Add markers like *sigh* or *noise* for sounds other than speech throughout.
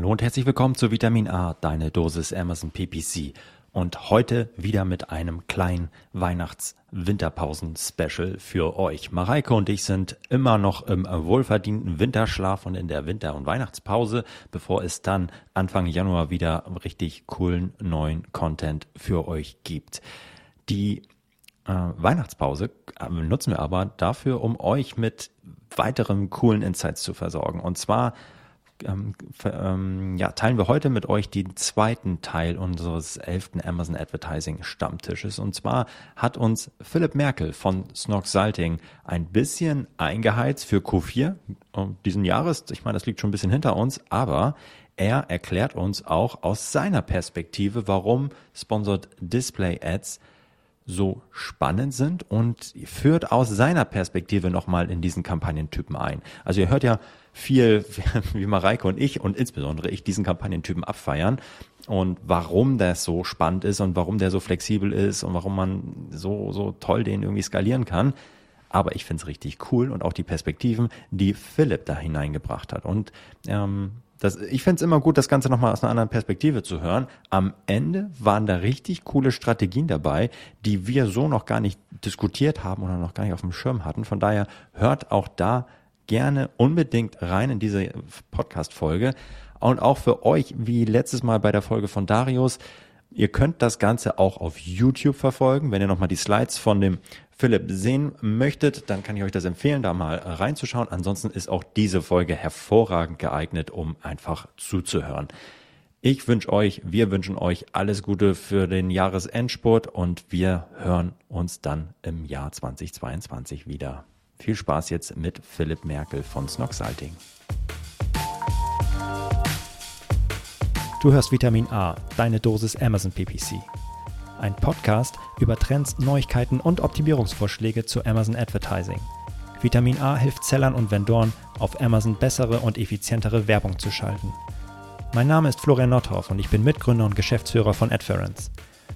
Hallo und herzlich willkommen zu Vitamin A, deine Dosis Amazon PPC. Und heute wieder mit einem kleinen Weihnachts-Winterpausen-Special für euch. Mareike und ich sind immer noch im wohlverdienten Winterschlaf und in der Winter- und Weihnachtspause, bevor es dann Anfang Januar wieder richtig coolen neuen Content für euch gibt. Die äh, Weihnachtspause äh, nutzen wir aber dafür, um euch mit weiteren coolen Insights zu versorgen. Und zwar ähm, ähm, ja, teilen wir heute mit euch den zweiten Teil unseres elften Amazon Advertising Stammtisches. Und zwar hat uns Philipp Merkel von Snog Salting ein bisschen eingeheizt für Q4 diesen Jahres. Ich meine, das liegt schon ein bisschen hinter uns, aber er erklärt uns auch aus seiner Perspektive, warum Sponsored Display Ads so spannend sind und führt aus seiner Perspektive nochmal in diesen Kampagnentypen ein. Also ihr hört ja viel, *laughs* wie Mareike und ich und insbesondere ich diesen Kampagnentypen abfeiern und warum das so spannend ist und warum der so flexibel ist und warum man so, so toll den irgendwie skalieren kann. Aber ich finde es richtig cool und auch die Perspektiven, die Philipp da hineingebracht hat. Und ähm, das, ich finde es immer gut, das Ganze nochmal aus einer anderen Perspektive zu hören. Am Ende waren da richtig coole Strategien dabei, die wir so noch gar nicht diskutiert haben oder noch gar nicht auf dem Schirm hatten. Von daher hört auch da gerne unbedingt rein in diese Podcast-Folge. Und auch für euch, wie letztes Mal bei der Folge von Darius, ihr könnt das Ganze auch auf YouTube verfolgen. Wenn ihr nochmal die Slides von dem Philipp sehen möchtet, dann kann ich euch das empfehlen, da mal reinzuschauen. Ansonsten ist auch diese Folge hervorragend geeignet, um einfach zuzuhören. Ich wünsche euch, wir wünschen euch alles Gute für den Jahresendspurt und wir hören uns dann im Jahr 2022 wieder. Viel Spaß jetzt mit Philipp Merkel von Snoxalting. Du hörst Vitamin A, deine Dosis Amazon PPC. Ein Podcast über Trends, Neuigkeiten und Optimierungsvorschläge zu Amazon Advertising. Vitamin A hilft Sellern und Vendoren, auf Amazon bessere und effizientere Werbung zu schalten. Mein Name ist Florian Nordhoff und ich bin Mitgründer und Geschäftsführer von Adference.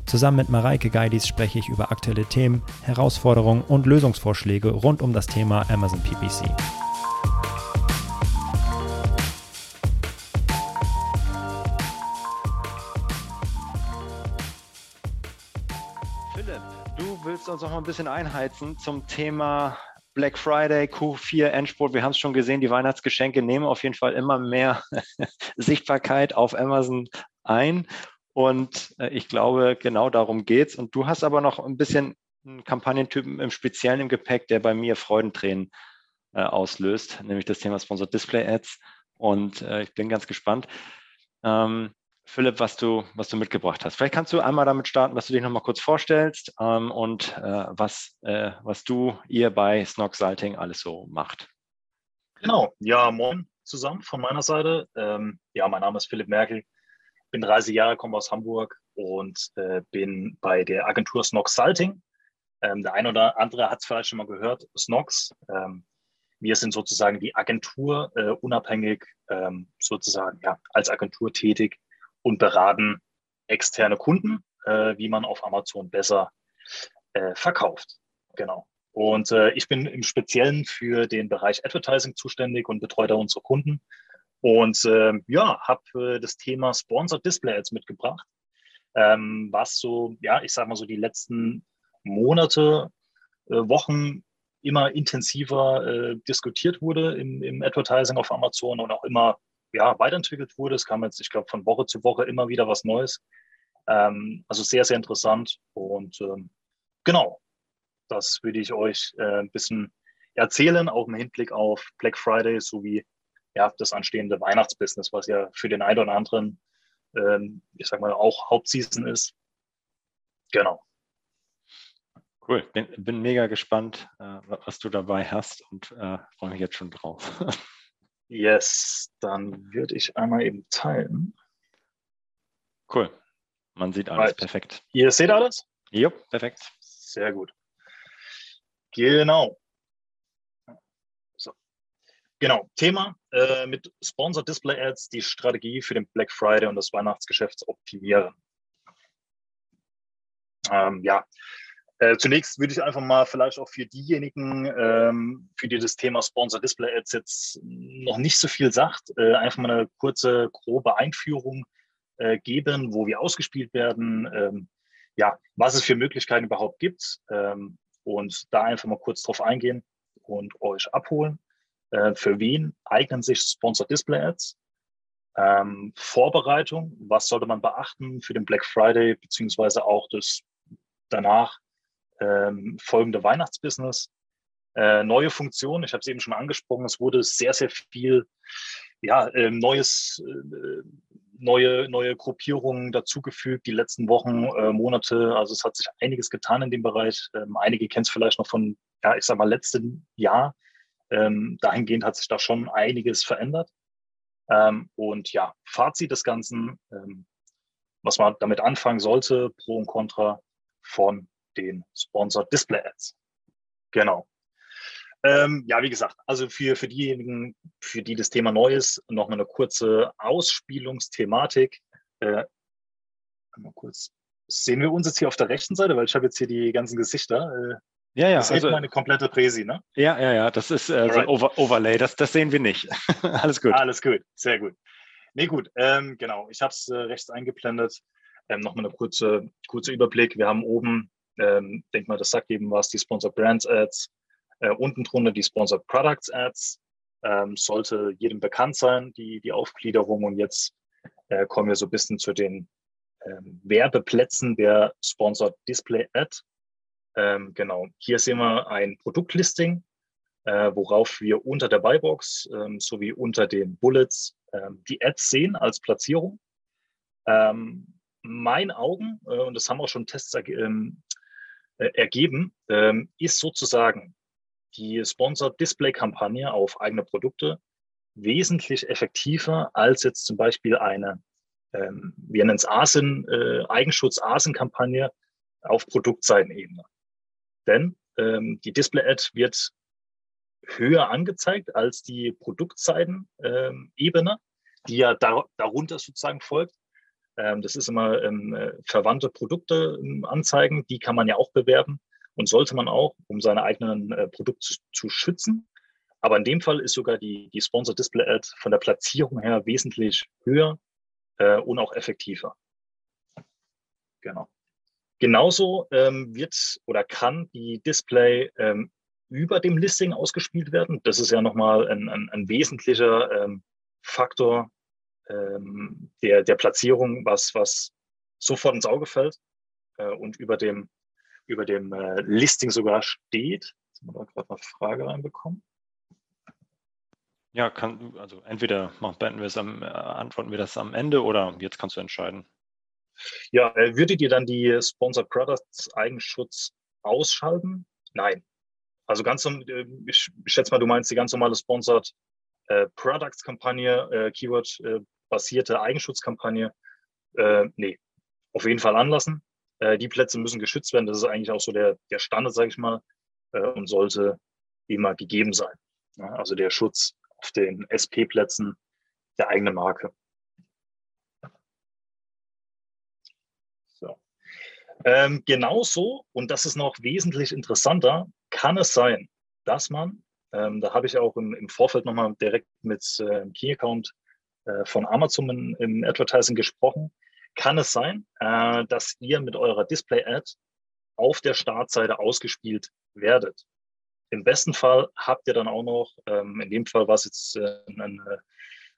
Zusammen mit Mareike Geidis spreche ich über aktuelle Themen, Herausforderungen und Lösungsvorschläge rund um das Thema Amazon PPC. Philipp, du willst uns noch mal ein bisschen einheizen zum Thema Black Friday, Q4, Endspurt. Wir haben es schon gesehen, die Weihnachtsgeschenke nehmen auf jeden Fall immer mehr *laughs* Sichtbarkeit auf Amazon ein. Und äh, ich glaube, genau darum geht's. Und du hast aber noch ein bisschen einen Kampagnentypen im Speziellen im Gepäck, der bei mir Freudentränen äh, auslöst, nämlich das Thema Sponsored Display Ads. Und äh, ich bin ganz gespannt. Ähm, Philipp, was du, was du mitgebracht hast. Vielleicht kannst du einmal damit starten, dass du dich nochmal kurz vorstellst ähm, und äh, was, äh, was du, ihr bei Snog Salting alles so macht. Genau, ja, moin zusammen von meiner Seite. Ähm, ja, mein Name ist Philipp Merkel bin 30 Jahre, komme aus Hamburg und äh, bin bei der Agentur Snox Salting. Ähm, der eine oder andere hat es vielleicht schon mal gehört, Snox. Ähm, wir sind sozusagen die Agentur, äh, unabhängig ähm, sozusagen ja, als Agentur tätig und beraten externe Kunden, äh, wie man auf Amazon besser äh, verkauft. Genau. Und äh, ich bin im Speziellen für den Bereich Advertising zuständig und betreue da unsere Kunden und äh, ja, habe äh, das Thema Sponsored Display Ads mitgebracht, ähm, was so, ja, ich sage mal so die letzten Monate, äh, Wochen immer intensiver äh, diskutiert wurde im, im Advertising auf Amazon und auch immer ja, weiterentwickelt wurde. Es kam jetzt, ich glaube, von Woche zu Woche immer wieder was Neues. Ähm, also sehr, sehr interessant. Und ähm, genau, das würde ich euch äh, ein bisschen erzählen, auch im Hinblick auf Black Friday sowie ja, das anstehende Weihnachtsbusiness, was ja für den einen oder anderen, ähm, ich sag mal, auch Hauptseason ist. Genau. Cool, bin, bin mega gespannt, äh, was du dabei hast und äh, freue mich jetzt schon drauf. *laughs* yes, dann würde ich einmal eben teilen. Cool, man sieht alles right. perfekt. Ihr seht alles? Jo, perfekt. Sehr gut. Genau. Genau, Thema äh, mit Sponsor Display Ads, die Strategie für den Black Friday und das Weihnachtsgeschäft optimieren. Ähm, ja, Äh, zunächst würde ich einfach mal vielleicht auch für diejenigen, ähm, für die das Thema Sponsor Display Ads jetzt noch nicht so viel sagt, äh, einfach mal eine kurze, grobe Einführung äh, geben, wo wir ausgespielt werden, ähm, ja, was es für Möglichkeiten überhaupt gibt ähm, und da einfach mal kurz drauf eingehen und euch abholen. Äh, für wen eignen sich Sponsor Display Ads? Ähm, Vorbereitung, was sollte man beachten für den Black Friday beziehungsweise auch das danach ähm, folgende Weihnachtsbusiness. Äh, neue Funktionen, ich habe es eben schon angesprochen, es wurde sehr, sehr viel ja, äh, neues, neue, neue Gruppierungen dazugefügt, die letzten Wochen, äh, Monate. Also es hat sich einiges getan in dem Bereich. Ähm, einige kennen es vielleicht noch von, ja, ich sag mal, letzten Jahr. Ähm, dahingehend hat sich da schon einiges verändert. Ähm, und ja, Fazit des Ganzen, ähm, was man damit anfangen sollte, Pro und Contra von den Sponsored Display Ads. Genau. Ähm, ja, wie gesagt, also für, für diejenigen, für die das Thema neu ist, noch mal eine kurze Ausspielungsthematik. Äh, mal kurz. Sehen wir uns jetzt hier auf der rechten Seite, weil ich habe jetzt hier die ganzen Gesichter. Äh, ja, ja. Das ist also, meine komplette Präsi, ne? Ja, ja, ja. Das ist äh, so ein Over Overlay. Das, das sehen wir nicht. *laughs* Alles gut. Alles gut. Sehr gut. Nee, gut. Ähm, genau. Ich habe es äh, rechts eingeblendet. Ähm, Nochmal eine kurze, kurze Überblick. Wir haben oben ähm, denk mal, das sagt eben was, die Sponsored Brands Ads, äh, unten drunter die Sponsored Products Ads, ähm, sollte jedem bekannt sein, die, die Aufgliederung. Und jetzt äh, kommen wir so ein bisschen zu den ähm, Werbeplätzen der Sponsored Display Ad. Ähm, genau, hier sehen wir ein Produktlisting, äh, worauf wir unter der Buybox ähm, sowie unter den Bullets ähm, die Ads sehen als Platzierung. Ähm, mein Augen, äh, und das haben auch schon Tests ähm, äh, ergeben, ähm, ist sozusagen die Sponsored Display Kampagne auf eigene Produkte wesentlich effektiver als jetzt zum Beispiel eine, ähm, wir nennen es ASIN, äh, Eigenschutz ASIN Kampagne auf Produktseitenebene. Denn ähm, die Display Ad wird höher angezeigt als die Produktseitenebene, ähm, die ja dar darunter sozusagen folgt. Ähm, das ist immer ähm, äh, verwandte Produkte ähm, anzeigen, die kann man ja auch bewerben und sollte man auch, um seine eigenen äh, Produkte zu, zu, schützen. Aber in dem Fall ist sogar die, die Sponsor Display Ad von der Platzierung her wesentlich höher äh, und auch effektiver. Genau. Genauso ähm, wird oder kann die Display ähm, über dem Listing ausgespielt werden. Das ist ja nochmal ein, ein, ein wesentlicher ähm, Faktor ähm, der, der Platzierung, was, was sofort ins Auge fällt äh, und über dem, über dem äh, Listing sogar steht. Jetzt haben wir da gerade eine Frage reinbekommen. Ja, kann, also entweder beenden wir es am, äh, antworten wir das am Ende oder jetzt kannst du entscheiden. Ja, äh, würdet ihr dann die Sponsored Products Eigenschutz ausschalten? Nein. Also ganz, äh, ich schätze mal, du meinst die ganz normale Sponsored äh, Products Kampagne, Keyword basierte Eigenschutzkampagne, nee, auf jeden Fall anlassen. Die Plätze müssen geschützt werden. Das ist eigentlich auch so der, der Standard, sage ich mal, und sollte immer gegeben sein. Also der Schutz auf den SP-Plätzen der eigenen Marke. So. Ähm, genauso, und das ist noch wesentlich interessanter, kann es sein, dass man, ähm, da habe ich auch im, im Vorfeld nochmal direkt mit äh, Key Account äh, von Amazon in, im Advertising gesprochen. Kann es sein, äh, dass ihr mit eurer Display-Ad auf der Startseite ausgespielt werdet? Im besten Fall habt ihr dann auch noch, ähm, in dem Fall war es jetzt äh, ein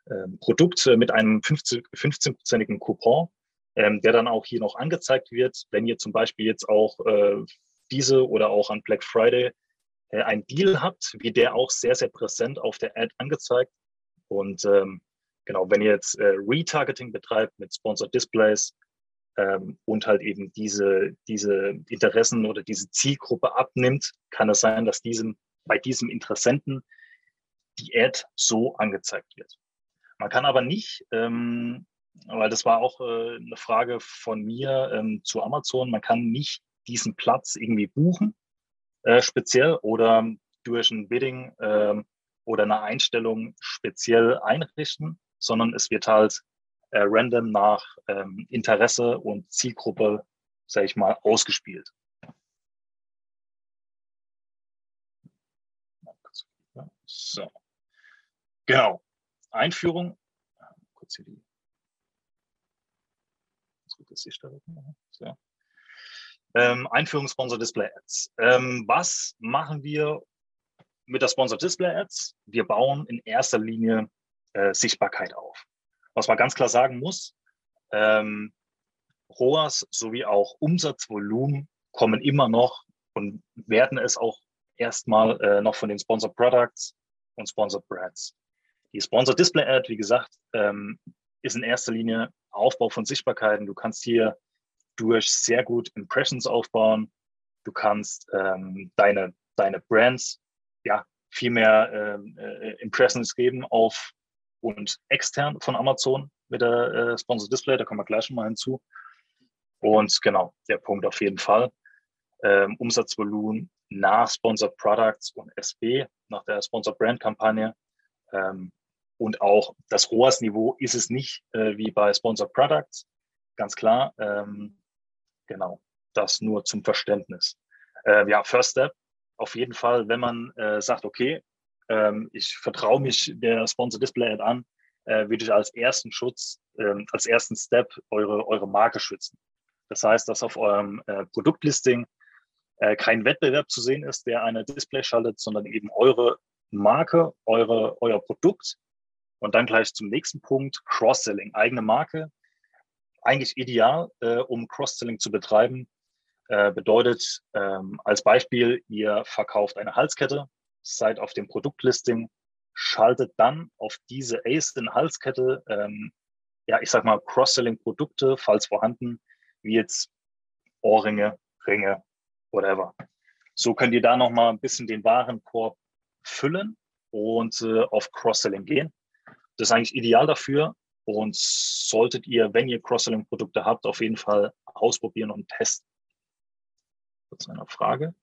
äh, Produkt mit einem 15-prozentigen Coupon, ähm, der dann auch hier noch angezeigt wird, wenn ihr zum Beispiel jetzt auch äh, diese oder auch an Black Friday äh, ein Deal habt, wie der auch sehr, sehr präsent auf der Ad angezeigt. Und ähm, genau, wenn ihr jetzt äh, Retargeting betreibt mit Sponsored Displays ähm, und halt eben diese, diese Interessen oder diese Zielgruppe abnimmt, kann es sein, dass diesem, bei diesem Interessenten die Ad so angezeigt wird. Man kann aber nicht, ähm, weil das war auch äh, eine Frage von mir ähm, zu Amazon. Man kann nicht diesen Platz irgendwie buchen, äh, speziell oder durch ein Bidding äh, oder eine Einstellung speziell einrichten, sondern es wird halt äh, random nach ähm, Interesse und Zielgruppe, sage ich mal, ausgespielt. So. Genau. Einführung. Kurz hier die das so. Ähm, Einführung Sponsor Display Ads. Ähm, was machen wir mit der Sponsor Display Ads? Wir bauen in erster Linie äh, Sichtbarkeit auf. Was man ganz klar sagen muss, ähm, ROAS sowie auch Umsatzvolumen kommen immer noch und werden es auch erstmal äh, noch von den Sponsor Products und Sponsor Brands. Die Sponsor Display Ad, wie gesagt, ähm, ist in erster Linie Aufbau von Sichtbarkeiten. Du kannst hier durch sehr gut Impressions aufbauen. Du kannst ähm, deine, deine Brands ja viel mehr ähm, äh, Impressions geben auf und extern von Amazon mit der äh, Sponsor Display. Da kommen wir gleich schon mal hinzu. Und genau, der Punkt auf jeden Fall. Ähm, Umsatzvolumen nach Sponsored Products und SB, nach der Sponsored Brand Kampagne. Ähm, und auch das ROAS-Niveau ist es nicht äh, wie bei Sponsored Products, ganz klar. Ähm, genau, das nur zum Verständnis. Äh, ja, First Step, auf jeden Fall, wenn man äh, sagt, okay, ähm, ich vertraue mich der Sponsor Display Ad an, äh, würde ich als ersten Schutz, ähm, als ersten Step eure, eure Marke schützen. Das heißt, dass auf eurem äh, Produktlisting äh, kein Wettbewerb zu sehen ist, der eine Display schaltet, sondern eben eure Marke, eure, euer Produkt. Und dann gleich zum nächsten Punkt, Cross-Selling, eigene Marke. Eigentlich ideal, äh, um Cross-Selling zu betreiben. Äh, bedeutet ähm, als Beispiel, ihr verkauft eine Halskette, seid auf dem Produktlisting, schaltet dann auf diese ACE-Halskette, ähm, ja, ich sag mal, Cross-Selling-Produkte, falls vorhanden, wie jetzt Ohrringe, Ringe, whatever. So könnt ihr da nochmal ein bisschen den Warenkorb füllen und äh, auf Cross-Selling gehen. Das ist eigentlich ideal dafür und solltet ihr, wenn ihr Cross-Selling-Produkte habt, auf jeden Fall ausprobieren und testen. Kurz eine Frage.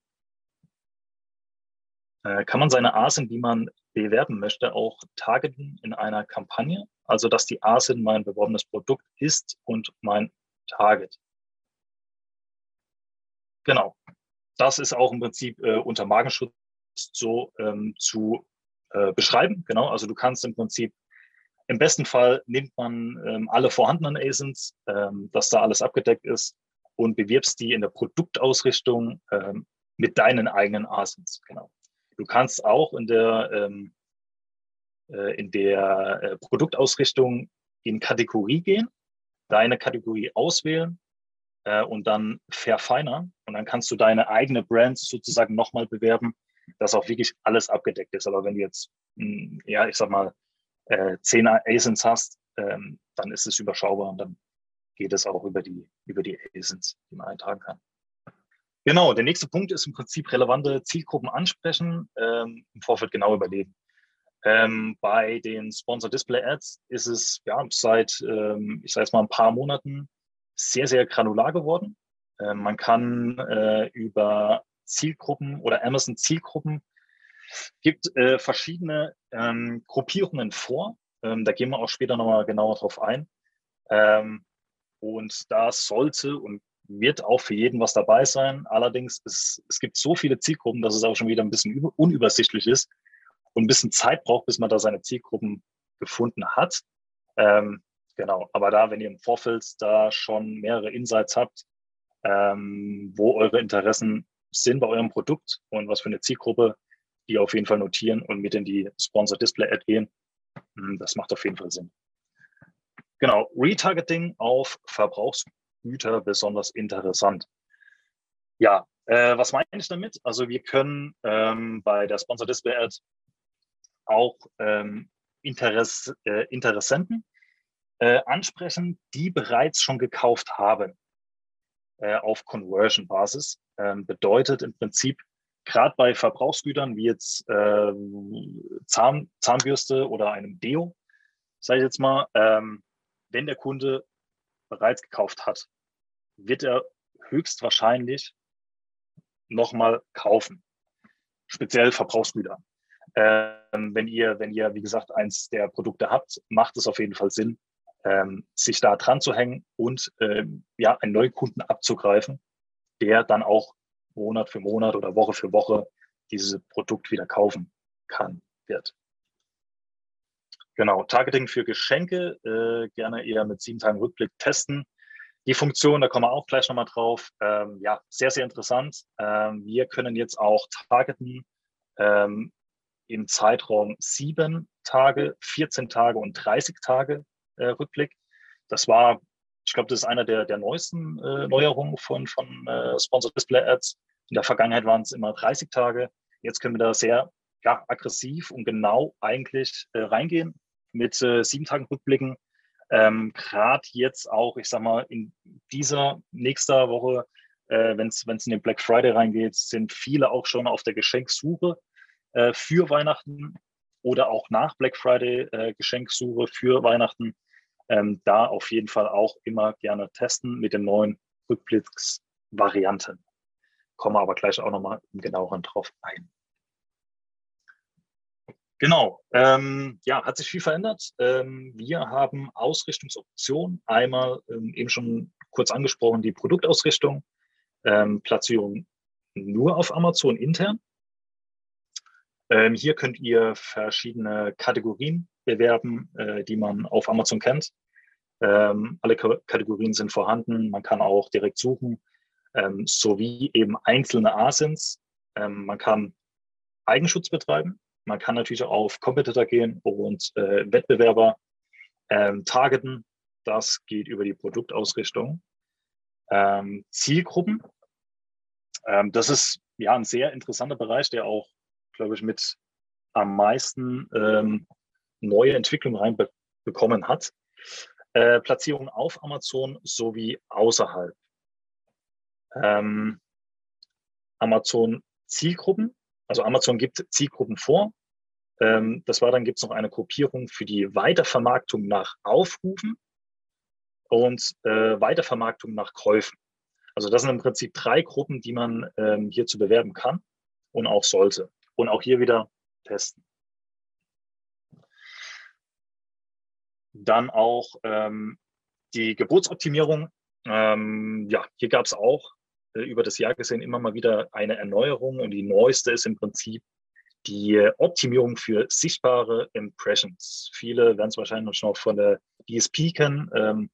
Äh, kann man seine ASIN, die man bewerben möchte, auch targeten in einer Kampagne? Also, dass die ASIN mein beworbenes Produkt ist und mein Target. Genau. Das ist auch im Prinzip äh, unter Magenschutz so ähm, zu äh, beschreiben. Genau. Also du kannst im Prinzip im besten Fall nimmt man ähm, alle vorhandenen ASINs, ähm, dass da alles abgedeckt ist und bewirbst die in der Produktausrichtung ähm, mit deinen eigenen ASINs. Genau. Du kannst auch in der, ähm, äh, in der äh, Produktausrichtung in Kategorie gehen, deine Kategorie auswählen äh, und dann verfeinern. Und dann kannst du deine eigene Brand sozusagen nochmal bewerben, dass auch wirklich alles abgedeckt ist. Aber wenn du jetzt, mh, hm, ja, ich sag mal, äh, 10 ASINs hast, ähm, dann ist es überschaubar und dann geht es auch über die, über die ASINs, die man eintragen kann. Genau, der nächste Punkt ist im Prinzip relevante Zielgruppen ansprechen, ähm, im Vorfeld genau überlegen. Ähm, bei den Sponsor Display Ads ist es ja seit, ähm, ich sage jetzt mal, ein paar Monaten sehr, sehr granular geworden. Äh, man kann äh, über Zielgruppen oder Amazon Zielgruppen gibt äh, verschiedene ähm, Gruppierungen vor. Ähm, da gehen wir auch später nochmal genauer drauf ein. Ähm, und da sollte und wird auch für jeden was dabei sein. Allerdings, es, es gibt so viele Zielgruppen, dass es auch schon wieder ein bisschen über, unübersichtlich ist und ein bisschen Zeit braucht, bis man da seine Zielgruppen gefunden hat. Ähm, Genau, aber da, wenn ihr im Vorfeld da schon mehrere Insights habt, ähm, wo eure Interessen sind bei eurem Produkt und was für eine Zielgruppe, die auf jeden Fall notieren und mit in die Sponsor Display Ad gehen, hm, das macht auf jeden Fall Sinn. Genau, Retargeting auf Verbrauchsgüter besonders interessant. Ja, äh, was meine ich damit? Also wir können ähm, bei der Sponsor Display Ad auch ähm, Interess, äh, Interessenten äh, ansprechen, die bereits schon gekauft haben äh, auf Conversion-Basis. Ähm, bedeutet im Prinzip, gerade bei Verbrauchsgütern wie jetzt äh, Zahn, Zahnbürste oder einem Deo, sage ich jetzt mal, ähm, wenn der Kunde bereits gekauft hat, wird er höchstwahrscheinlich nochmal kaufen. Speziell Verbrauchsgüter. Ähm, wenn ihr, wenn ihr, wie gesagt, eins der Produkte habt, macht es auf jeden Fall Sinn, ähm, sich da dran zu hängen und ähm, ja, einen neuen Kunden abzugreifen, der dann auch Monat für Monat oder Woche für Woche dieses Produkt wieder kaufen kann. wird. Genau, Targeting für Geschenke, äh, gerne eher mit sieben Tagen Rückblick testen. Die Funktion, da kommen wir auch gleich nochmal drauf. Ähm, ja, sehr, sehr interessant. Ähm, wir können jetzt auch targeten ähm, im Zeitraum sieben Tage, 14 Tage und 30 Tage äh, Rückblick. Das war, ich glaube, das ist einer der, der neuesten äh, Neuerungen von, von äh, Sponsored Display Ads. In der Vergangenheit waren es immer 30 Tage. Jetzt können wir da sehr ja, aggressiv und genau eigentlich äh, reingehen mit äh, sieben Tagen Rückblicken. Ähm, Gerade jetzt auch, ich sag mal, in dieser nächster Woche, äh, wenn es in den Black Friday reingeht, sind viele auch schon auf der Geschenksuche äh, für Weihnachten oder auch nach Black Friday äh, Geschenksuche für Weihnachten. Ähm, da auf jeden Fall auch immer gerne testen mit den neuen Rückblicksvarianten. Komme aber gleich auch nochmal im genaueren drauf ein. Genau, ähm, ja, hat sich viel verändert. Ähm, wir haben Ausrichtungsoptionen. Einmal ähm, eben schon kurz angesprochen, die Produktausrichtung, ähm, Platzierung nur auf Amazon intern. Ähm, hier könnt ihr verschiedene Kategorien bewerben, äh, die man auf Amazon kennt. Ähm, alle K Kategorien sind vorhanden. Man kann auch direkt suchen, sowie eben einzelne ASINs. man kann Eigenschutz betreiben man kann natürlich auch auf Competitor gehen und äh, Wettbewerber ähm, targeten. Das geht über die Produktausrichtung. Ähm, Zielgruppen. Ähm, das ist ja ein sehr interessanter Bereich, der auch, glaube ich, mit am meisten ähm, neue Entwicklungen reinbekommen hat. Äh, Platzierung auf Amazon sowie außerhalb. Ähm, Amazon Zielgruppen. Also Amazon gibt Zielgruppen vor. Ähm, das war dann gibt es noch eine Gruppierung für die Weitervermarktung nach Aufrufen und äh, Weitervermarktung nach Käufen. Also das sind im Prinzip drei Gruppen, die man ähm, hier zu bewerben kann und auch sollte. Und auch hier wieder testen. Dann auch ähm, die Geburtsoptimierung. Ähm, ja, hier gab es auch äh, über das Jahr gesehen immer mal wieder eine Erneuerung und die neueste ist im Prinzip die Optimierung für sichtbare Impressions. Viele werden es wahrscheinlich schon von der DSP kennen, ähm,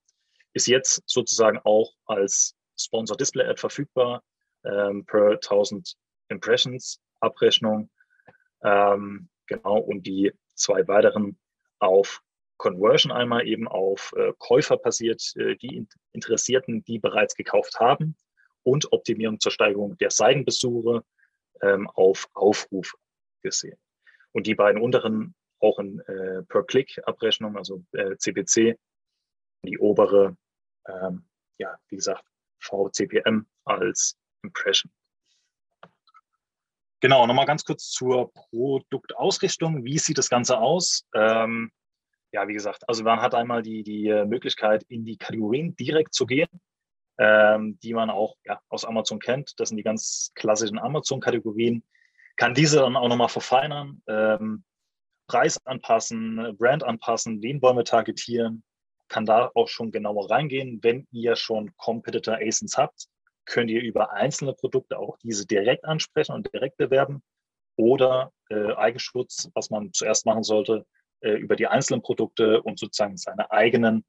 ist jetzt sozusagen auch als Sponsor Display Ad verfügbar ähm, per 1000 Impressions Abrechnung. Ähm, genau, und die zwei weiteren auf Conversion einmal eben auf äh, Käufer basiert, äh, die Interessierten, die bereits gekauft haben und Optimierung zur Steigerung der Seitenbesuche ähm, auf Aufrufe gesehen. Und die beiden unteren auch in äh, Per-Click-Abrechnung, also äh, CPC, die obere, ähm, ja, wie gesagt, VCPM als Impression. Genau, nochmal ganz kurz zur Produktausrichtung. Wie sieht das Ganze aus? Ähm, ja, wie gesagt, also man hat einmal die, die Möglichkeit, in die Kategorien direkt zu gehen ähm, die man auch ja, aus Amazon kennt. Das sind die ganz klassischen Amazon-Kategorien. Kann diese dann auch nochmal verfeinern, ähm, Preis anpassen, Brand anpassen, wen wollen wir targetieren, kann da auch schon genauer reingehen. Wenn ihr schon Competitor ASINs habt, könnt ihr über einzelne Produkte auch diese direkt ansprechen und direkt bewerben oder äh, Eigenschutz, was man zuerst machen sollte, äh, über die einzelnen Produkte und sozusagen seine eigenen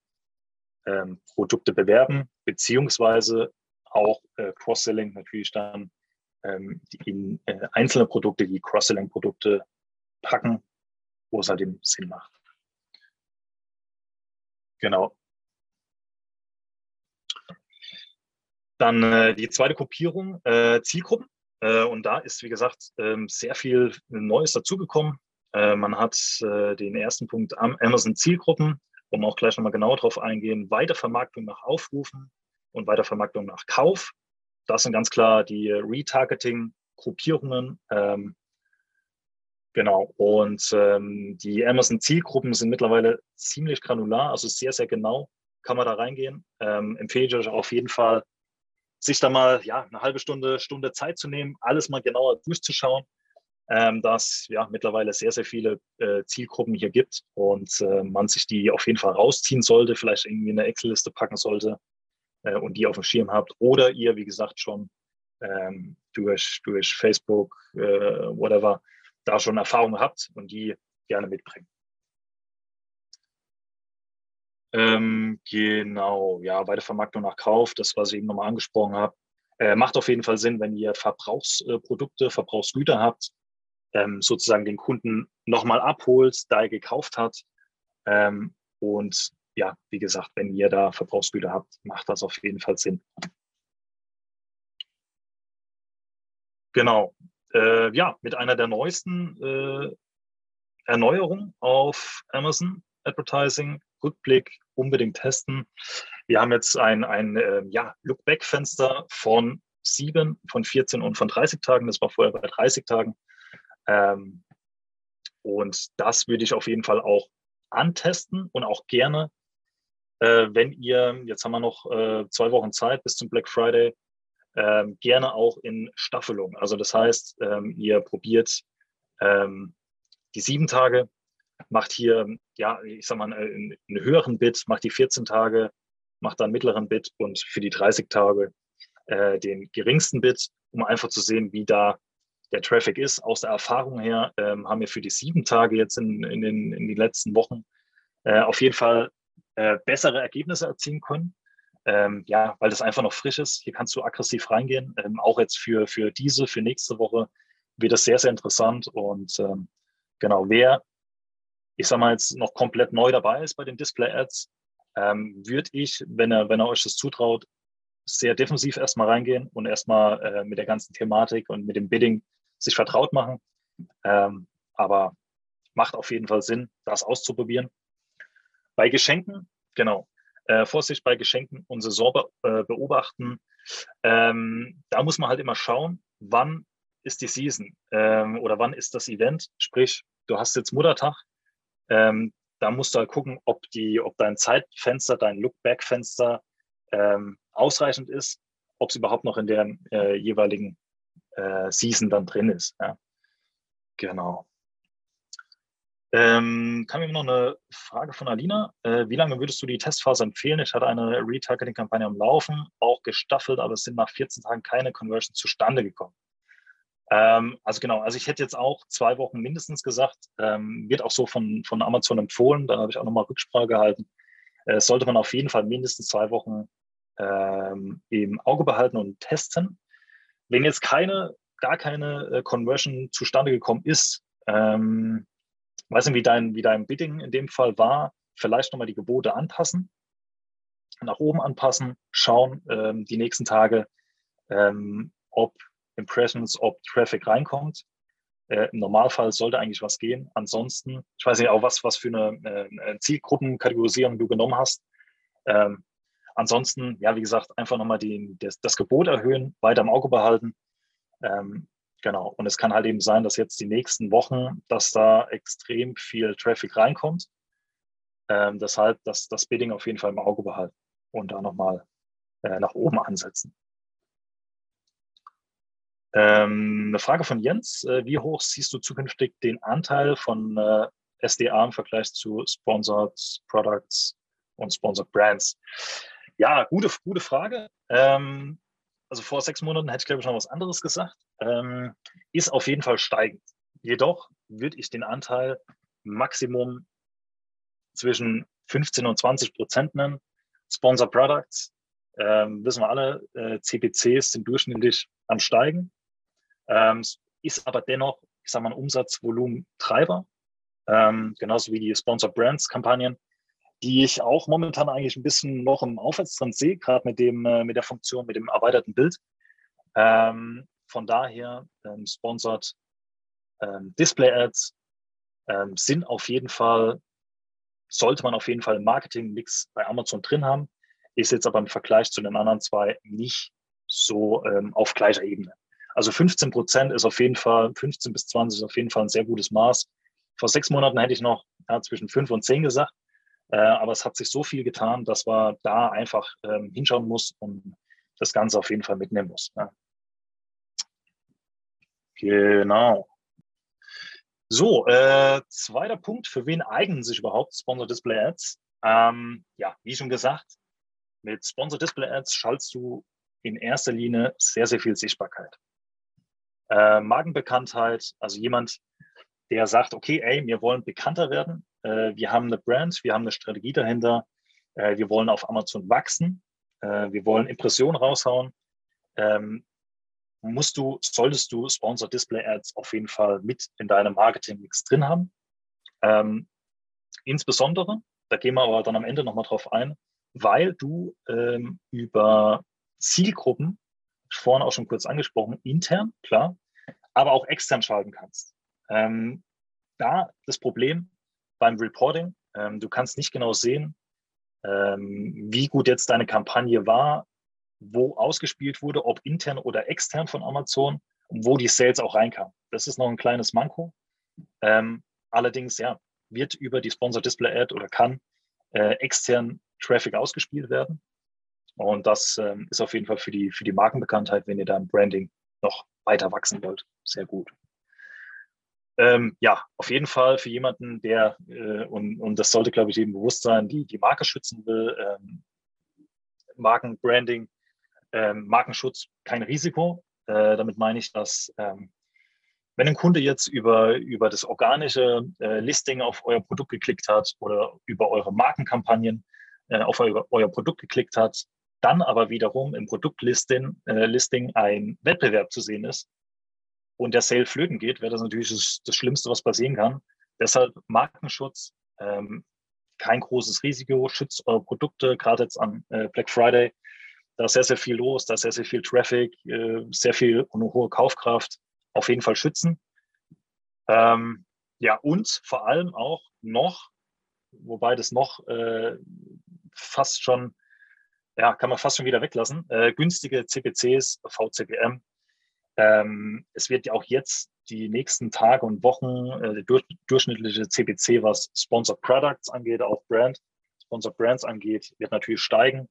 ähm, Produkte bewerben, beziehungsweise auch äh, Cross-Selling natürlich dann ähm, in äh, einzelne Produkte, die Cross-Selling-Produkte packen, wo es halt eben Sinn macht. Genau. Dann äh, die zweite Gruppierung, äh, Zielgruppen. Äh, und da ist, wie gesagt, ähm, sehr viel Neues dazugekommen. Äh, man hat äh, den ersten Punkt Amazon Zielgruppen um auch gleich nochmal genau darauf eingehen, Weitervermarktung nach Aufrufen und Weitervermarktung nach Kauf. Das sind ganz klar die Retargeting-Gruppierungen. Ähm, genau. Und ähm, die Amazon-Zielgruppen sind mittlerweile ziemlich granular, also sehr, sehr genau kann man da reingehen. Ähm, empfehle ich euch auf jeden Fall, sich da mal ja, eine halbe Stunde, Stunde Zeit zu nehmen, alles mal genauer durchzuschauen ähm, dass ja mittlerweile sehr, sehr viele äh, Zielgruppen hier gibt und äh, man sich die auf jeden Fall rausziehen sollte, vielleicht irgendwie in eine Excel-Liste packen sollte äh, und die auf dem Schirm habt. Oder ihr, wie gesagt, schon ähm, durch, durch Facebook, äh, whatever, da schon Erfahrung habt und die gerne mitbringen. Ähm, genau, ja, Weitervermarktung nach Kauf, das, was ich eben nochmal angesprochen habe. Äh, macht auf jeden Fall Sinn, wenn ihr Verbrauchsprodukte, Verbrauchsgüter habt, ähm, sozusagen den Kunden nochmal abholt, da er gekauft hat. Ähm, und ja, wie gesagt, wenn ihr da Verbrauchsgüter habt, macht das auf jeden Fall Sinn. Genau. Äh, ja, mit einer der neuesten äh, Erneuerungen auf Amazon Advertising, Rückblick, unbedingt testen. Wir haben jetzt ein, ein äh, ja, Look-Back-Fenster von sieben, von 14 und von 30 Tagen. Das war vorher bei 30 Tagen. Ähm, und das würde ich auf jeden Fall auch antesten und auch gerne, äh, wenn ihr, jetzt haben wir noch äh, zwei Wochen Zeit bis zum Black Friday, äh, gerne auch in Staffelung. Also das heißt, ähm, ihr probiert ähm, die sieben Tage, macht hier, ja, ich sag mal, einen, einen höheren Bit, macht die 14 Tage, macht dann mittleren Bit und für die 30 Tage äh, den geringsten Bit, um einfach zu sehen, wie da der Traffic ist. Aus der Erfahrung her ähm, haben wir für die sieben Tage jetzt in, in, den, in den letzten Wochen äh, auf jeden Fall äh, bessere Ergebnisse erzielen können. Ähm, ja, weil das einfach noch frisch ist. Hier kannst du aggressiv reingehen. Ähm, auch jetzt für, für diese, für nächste Woche wird das sehr, sehr interessant. Und ähm, genau, wer, ich sag mal, jetzt noch komplett neu dabei ist bei den Display-Ads, ähm, würde ich, wenn er, wenn er euch das zutraut, sehr defensiv erstmal reingehen und erstmal äh, mit der ganzen Thematik und mit dem Bidding sich vertraut machen. Ähm, aber macht auf jeden Fall Sinn, das auszuprobieren. Bei Geschenken, genau, äh, Vorsicht bei Geschenken und Saison be äh, beobachten. Ähm, da muss man halt immer schauen, wann ist die Season ähm, oder wann ist das Event. Sprich, du hast jetzt Muttertag. Ähm, da musst du halt gucken, ob, die, ob dein Zeitfenster, dein Look-Back-Fenster ähm, ausreichend ist, ob es überhaupt noch in der äh, jeweiligen äh, Season dann drin ist. Ja. Genau. Ähm, kam mir noch eine Frage von Alina. Äh, wie lange würdest du die Testphase empfehlen? Ich hatte eine Retargeting-Kampagne am Laufen, auch gestaffelt, aber es sind nach 14 Tagen keine Conversions zustande gekommen. Ähm, also genau, also ich hätte jetzt auch zwei Wochen mindestens gesagt, ähm, wird auch so von, von Amazon empfohlen, da habe ich auch nochmal Rücksprache gehalten. Äh, sollte man auf jeden Fall mindestens zwei Wochen ähm, im Auge behalten und testen. Wenn jetzt keine, gar keine äh, Conversion zustande gekommen ist, ähm, weiß nicht, wie dein, wie dein Bidding in dem Fall war, vielleicht nochmal die Gebote anpassen, nach oben anpassen, schauen ähm, die nächsten Tage, ähm, ob Impressions, ob Traffic reinkommt. Äh, Im Normalfall sollte eigentlich was gehen. Ansonsten, ich weiß nicht auch, was, was für eine äh, Zielgruppenkategorisierung du genommen hast. Ähm, Ansonsten, ja, wie gesagt, einfach nochmal die, das, das Gebot erhöhen, weiter im Auge behalten. Ähm, genau. Und es kann halt eben sein, dass jetzt die nächsten Wochen, dass da extrem viel Traffic reinkommt. Ähm, deshalb das, das Bidding auf jeden Fall im Auge behalten und da nochmal äh, nach oben ansetzen. Ähm, eine Frage von Jens. Äh, wie hoch siehst du zukünftig den Anteil von äh, SDA im Vergleich zu Sponsored Products und Sponsored Brands? Ja, gute, gute Frage. Ähm, also vor sechs Monaten hätte ich, glaube ich, noch was anderes gesagt. Ähm, ist auf jeden Fall steigend. Jedoch würde ich den Anteil Maximum zwischen 15 und 20 Prozent nennen. Sponsor Products, ähm, wissen wir alle, äh, CPCs sind durchschnittlich am Steigen. Ähm, ist aber dennoch, ich sage mal, ein Umsatzvolumentreiber, ähm, genauso wie die Sponsor Brands Kampagnen die ich auch momentan eigentlich ein bisschen noch im Aufwärtstrend sehe, gerade mit dem äh, mit der Funktion, mit dem erweiterten Bild. Ähm, von daher ähm, sponsored ähm, Display Ads ähm, sind auf jeden Fall sollte man auf jeden Fall im Marketing-Mix bei Amazon drin haben. Ist jetzt aber im Vergleich zu den anderen zwei nicht so ähm, auf gleicher Ebene. Also 15 Prozent ist auf jeden Fall, 15 bis 20 ist auf jeden Fall ein sehr gutes Maß. Vor sechs Monaten hätte ich noch ja, zwischen fünf und zehn gesagt. Äh, aber es hat sich so viel getan, dass man da einfach ähm, hinschauen muss und das Ganze auf jeden Fall mitnehmen muss. Ja. Genau. So, äh, zweiter Punkt, für wen eignen sich überhaupt Sponsor Display Ads? Ähm, ja, wie schon gesagt, mit Sponsor Display Ads schaltest du in erster Linie sehr, sehr viel Sichtbarkeit. Äh, Markenbekanntheit, also jemand, der sagt, okay, ey, wir wollen bekannter werden, äh, wir haben eine Brand, wir haben eine Strategie dahinter, äh, wir wollen auf Amazon wachsen, äh, wir wollen Impressionen raushauen, ähm, musst du, solltest du Sponsored Display Ads auf jeden Fall mit in deinem Marketing-Mix drin haben. Ähm, insbesondere, da gehen wir aber dann am Ende nochmal drauf ein, weil du ähm, über Zielgruppen, vorhin auch schon kurz angesprochen, intern, klar, aber auch extern schalten kannst. Ähm, da das Problem beim Reporting, ähm, du kannst nicht genau sehen, ähm, wie gut jetzt deine Kampagne war, wo ausgespielt wurde, ob intern oder extern von Amazon und wo die Sales auch reinkamen. Das ist noch ein kleines Manko. Ähm, allerdings, ja, wird über die Sponsor Display Ad oder kann äh, extern Traffic ausgespielt werden. Und das ähm, ist auf jeden Fall für die, für die Markenbekanntheit, wenn ihr da im Branding noch weiter wachsen wollt, sehr gut. Ähm, ja, auf jeden Fall für jemanden, der, äh, und, und das sollte, glaube ich, jedem bewusst sein, die die Marke schützen will, ähm, Markenbranding, ähm, Markenschutz kein Risiko. Äh, damit meine ich, dass ähm, wenn ein Kunde jetzt über, über das organische äh, Listing auf euer Produkt geklickt hat oder über eure Markenkampagnen äh, auf euer, euer Produkt geklickt hat, dann aber wiederum im Produktlisting äh, Listing ein Wettbewerb zu sehen ist, und der Sale flöten geht, wäre das natürlich das, das, Schlimmste, was passieren kann. Deshalb Markenschutz, ähm, kein großes Risiko, schützt eure Produkte, gerade jetzt am äh, Black Friday. Da ist sehr, sehr viel los, da ist sehr, sehr viel Traffic, äh, sehr viel und eine hohe Kaufkraft. Auf jeden Fall schützen. Ähm, ja, und vor allem auch noch, wobei das noch äh, fast schon, ja, kann man fast schon wieder weglassen, äh, günstige CPCs, VCPM, ähm, es wird ja auch jetzt die nächsten Tage und Wochen äh, der durch, durchschnittliche CPC, was Sponsored Products angeht, auch Brand, Sponsored Brands angeht, wird natürlich steigen.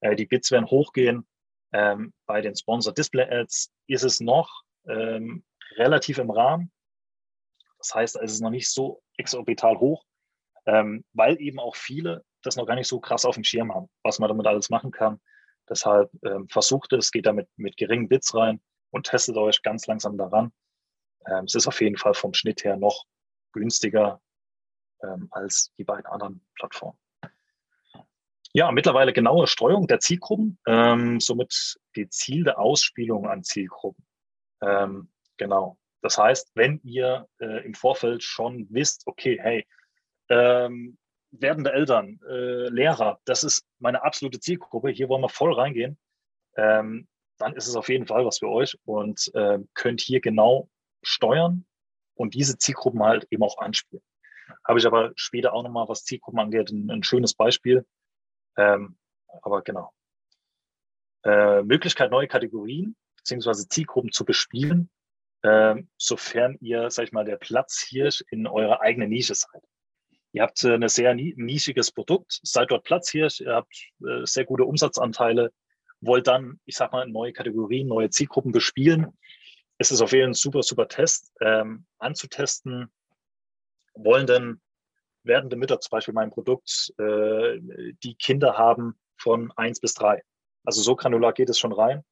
Äh, die Bits werden hochgehen. Ähm, bei den Sponsored Display Ads ist es noch ähm, relativ im Rahmen. Das heißt, es ist noch nicht so exorbital hoch, ähm, weil eben auch viele das noch gar nicht so krass auf dem Schirm haben, was man damit alles machen kann. Deshalb ähm, versucht es, geht damit mit geringen Bits rein und testet euch ganz langsam daran. Ähm, es ist auf jeden Fall vom Schnitt her noch günstiger ähm, als die beiden anderen Plattformen. Ja, mittlerweile genaue Streuung der Zielgruppen, ähm, somit gezielte Ausspielung an Zielgruppen. Ähm, genau. Das heißt, wenn ihr äh, im Vorfeld schon wisst, okay, hey, ähm, werdende Eltern, äh, Lehrer, das ist meine absolute Zielgruppe, hier wollen wir voll reingehen, ähm, dann ist es auf jeden Fall was für euch und äh, könnt hier genau steuern und diese Zielgruppen halt eben auch anspielen. Habe ich aber später auch nochmal, was Zielgruppen angeht, ein, ein schönes Beispiel. Ähm, aber genau. Äh, Möglichkeit, neue Kategorien beziehungsweise Zielgruppen zu bespielen, äh, sofern ihr, sag ich mal, der Platzhirsch in eurer eigenen Nische seid. Ihr habt äh, ein sehr nischiges Produkt, seid dort Platzhirsch, ihr habt äh, sehr gute Umsatzanteile, wollt dann, ich sag mal, neue Kategorien, neue Zielgruppen bespielen. Es ist auf jeden Fall ein super, super Test, ähm, anzutesten. Wollen denn werdende Mütter zum Beispiel mein Produkt, äh, die Kinder haben von eins bis drei. Also so granular geht es schon rein.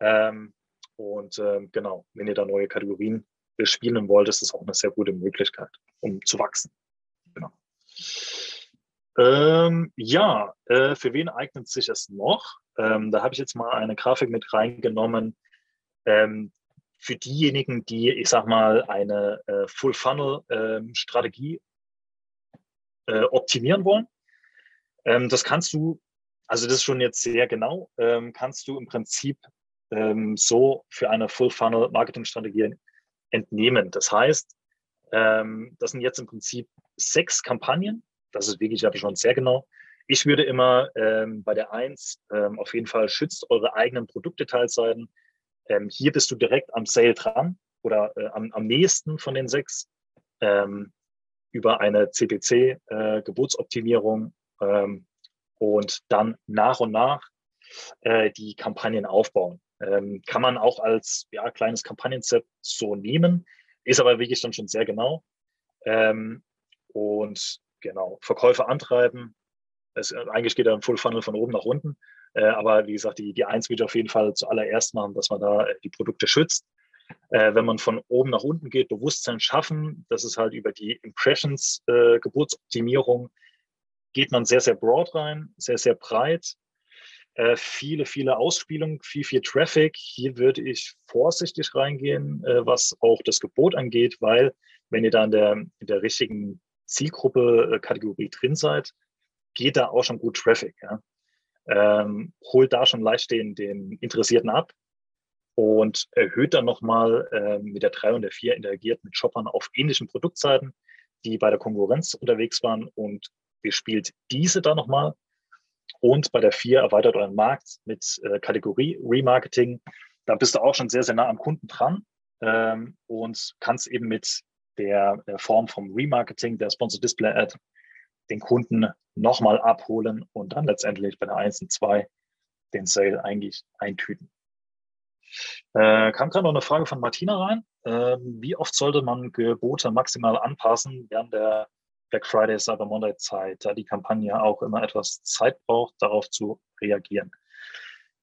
Ähm, und ähm, genau, wenn ihr da neue Kategorien bespielen wollt, ist das auch eine sehr gute Möglichkeit, um zu wachsen. Genau. Ähm, ja, äh, für wen eignet sich es noch? Ähm, da habe ich jetzt mal eine Grafik mit reingenommen. Ähm, für diejenigen, die, ich sag mal, eine äh, Full-Funnel-Strategie ähm, äh, optimieren wollen. Ähm, das kannst du, also das ist schon jetzt sehr genau, ähm, kannst du im Prinzip so für eine Full-Funnel-Marketing-Strategie entnehmen. Das heißt, das sind jetzt im Prinzip sechs Kampagnen. Das ist wirklich aber schon sehr genau. Ich würde immer ähm, bei der Eins ähm, auf jeden Fall schützt eure eigenen Produktdetailseiten. Ähm, hier bist du direkt am Sale dran oder äh, am, am nächsten von den sechs ähm, über eine CPC äh, ähm, und dann nach und nach äh, die Kampagnen aufbauen. Ähm, kann man auch als ja, kleines Kampagnenset so nehmen, ist aber wirklich dann schon sehr genau. Ähm, und genau, Verkäufe antreiben, es, äh, eigentlich geht er im Full Funnel von oben nach unten. Äh, aber wie gesagt, die, die Eins würde ich auf jeden Fall zuallererst machen, dass man da äh, die Produkte schützt. Äh, wenn man von oben nach unten geht, Bewusstsein schaffen, das ist halt über die Impressions, äh, Geburtsoptimierung, geht man sehr, sehr broad rein, sehr, sehr breit. Äh, viele, viele Ausspielungen, viel, viel Traffic. Hier würde ich vorsichtig reingehen, was auch das Gebot angeht, weil wenn ihr da in der, in der richtigen Zielgruppe, äh, Kategorie drin seid, geht da auch schon gut Traffic. Ja? Ähm, holt da schon leicht den, den Interessierten ab und erhöht dann nochmal äh, mit der 3 und der 4 interagiert mit Shoppern auf ähnlichen Produktseiten, die bei der Konkurrenz unterwegs waren und bespielt diese dann nochmal. Und bei der 4 erweitert euren Markt mit äh, Kategorie Remarketing. Da bist du auch schon sehr, sehr nah am Kunden dran ähm, und kannst eben mit der, der Form vom Remarketing, der Sponsor Display Ad, den Kunden nochmal abholen und dann letztendlich bei der 1 und 2 den Sale eigentlich eintüten. Äh, kam gerade noch eine Frage von Martina rein. Äh, wie oft sollte man Gebote maximal anpassen während der Black Friday, Cyber Monday Zeit, da die Kampagne auch immer etwas Zeit braucht, darauf zu reagieren?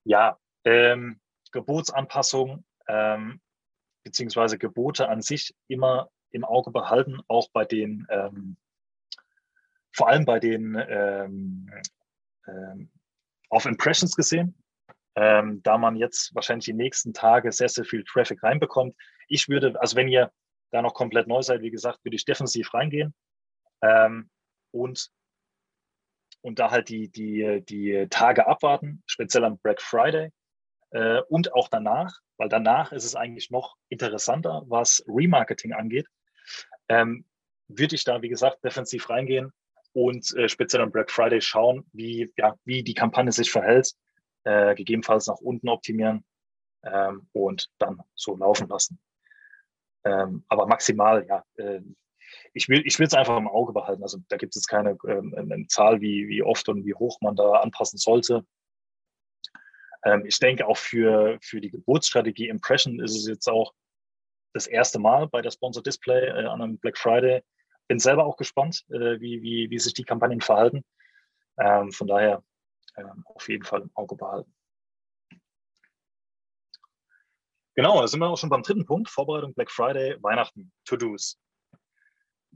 Ja, ähm, Gebotsanpassung ähm, beziehungsweise Gebote an sich immer im Auge behalten, auch bei den, ähm, vor allem bei den ähm, ähm, auf Impressions gesehen, ähm, da man jetzt wahrscheinlich die nächsten Tage sehr, sehr viel Traffic reinbekommt. Ich würde, also wenn ihr da noch komplett neu seid, wie gesagt, würde ich defensiv reingehen ähm, und, und da halt die, die, die Tage abwarten, speziell am Black Friday äh, und auch danach, weil danach ist es eigentlich noch interessanter, was Remarketing angeht. Ähm, würde ich da, wie gesagt, defensiv reingehen und äh, speziell am Black Friday schauen, wie, ja, wie die Kampagne sich verhält äh, gegebenenfalls nach unten optimieren ähm, und dann so laufen lassen. Ähm, aber maximal, ja, äh, ich will ich es einfach im Auge behalten. Also da gibt es keine ähm, Zahl, wie, wie oft und wie hoch man da anpassen sollte. Ähm, ich denke auch für, für die Geburtsstrategie Impression ist es jetzt auch das erste Mal bei der Sponsor Display äh, an einem Black Friday. Bin selber auch gespannt, äh, wie, wie, wie sich die Kampagnen verhalten. Ähm, von daher ähm, auf jeden Fall im Auge behalten. Genau, da sind wir auch schon beim dritten Punkt, Vorbereitung Black Friday, Weihnachten, To-Dos.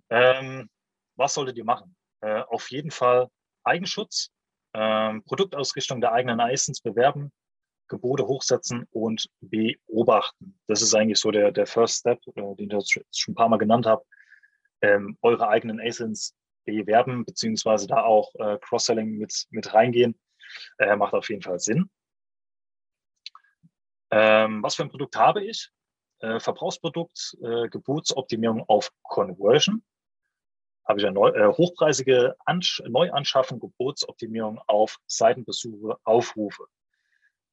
Ähm, was solltet ihr machen? Äh, auf jeden Fall Eigenschutz, ähm, Produktausrichtung der eigenen Icons bewerben, Gebote hochsetzen und beobachten. Das ist eigentlich so der, der First Step, äh, den ich jetzt schon ein paar Mal genannt habe. Ähm, eure eigenen ASINs bewerben, beziehungsweise da auch äh, Cross-Selling mit, mit reingehen. Äh, macht auf jeden Fall Sinn. Ähm, was für ein Produkt habe ich? Äh, Verbrauchsprodukt, äh, Geburtsoptimierung auf Conversion. Habe ich eine neu, äh, hochpreisige Ansch Neuanschaffung, Geburtsoptimierung auf Seitenbesuche, Aufrufe.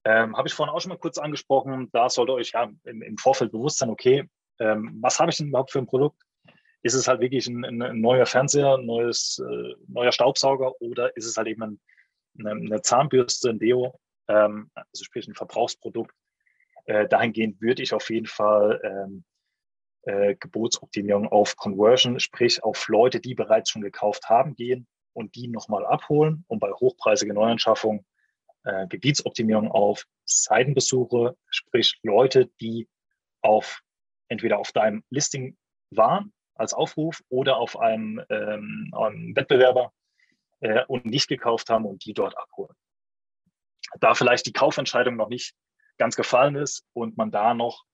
Ähm, habe ich vorhin auch schon mal kurz angesprochen. Da sollte euch ja im, im Vorfeld bewusst sein, okay, ähm, was habe ich denn überhaupt für ein Produkt? Ist es halt wirklich ein, ein, ein neuer Fernseher, ein neues, äh, neuer Staubsauger oder ist es halt eben ein eine, eine Zahnbürste, ein Deo, ähm, also sprich ein Verbrauchsprodukt. Äh, dahingehend würde ich auf jeden Fall ähm, äh, Gebotsoptimierung auf Conversion, sprich auf Leute, die bereits schon gekauft haben, gehen und die nochmal abholen und bei hochpreisiger Neuanschaffung äh, Gebietsoptimierung auf Seitenbesuche, sprich Leute, die auf entweder auf deinem Listing waren als Aufruf oder auf einem, ähm, einem Wettbewerber äh, und nicht gekauft haben und die dort abholen. Da vielleicht die Kaufentscheidung noch nicht ganz gefallen ist und man da noch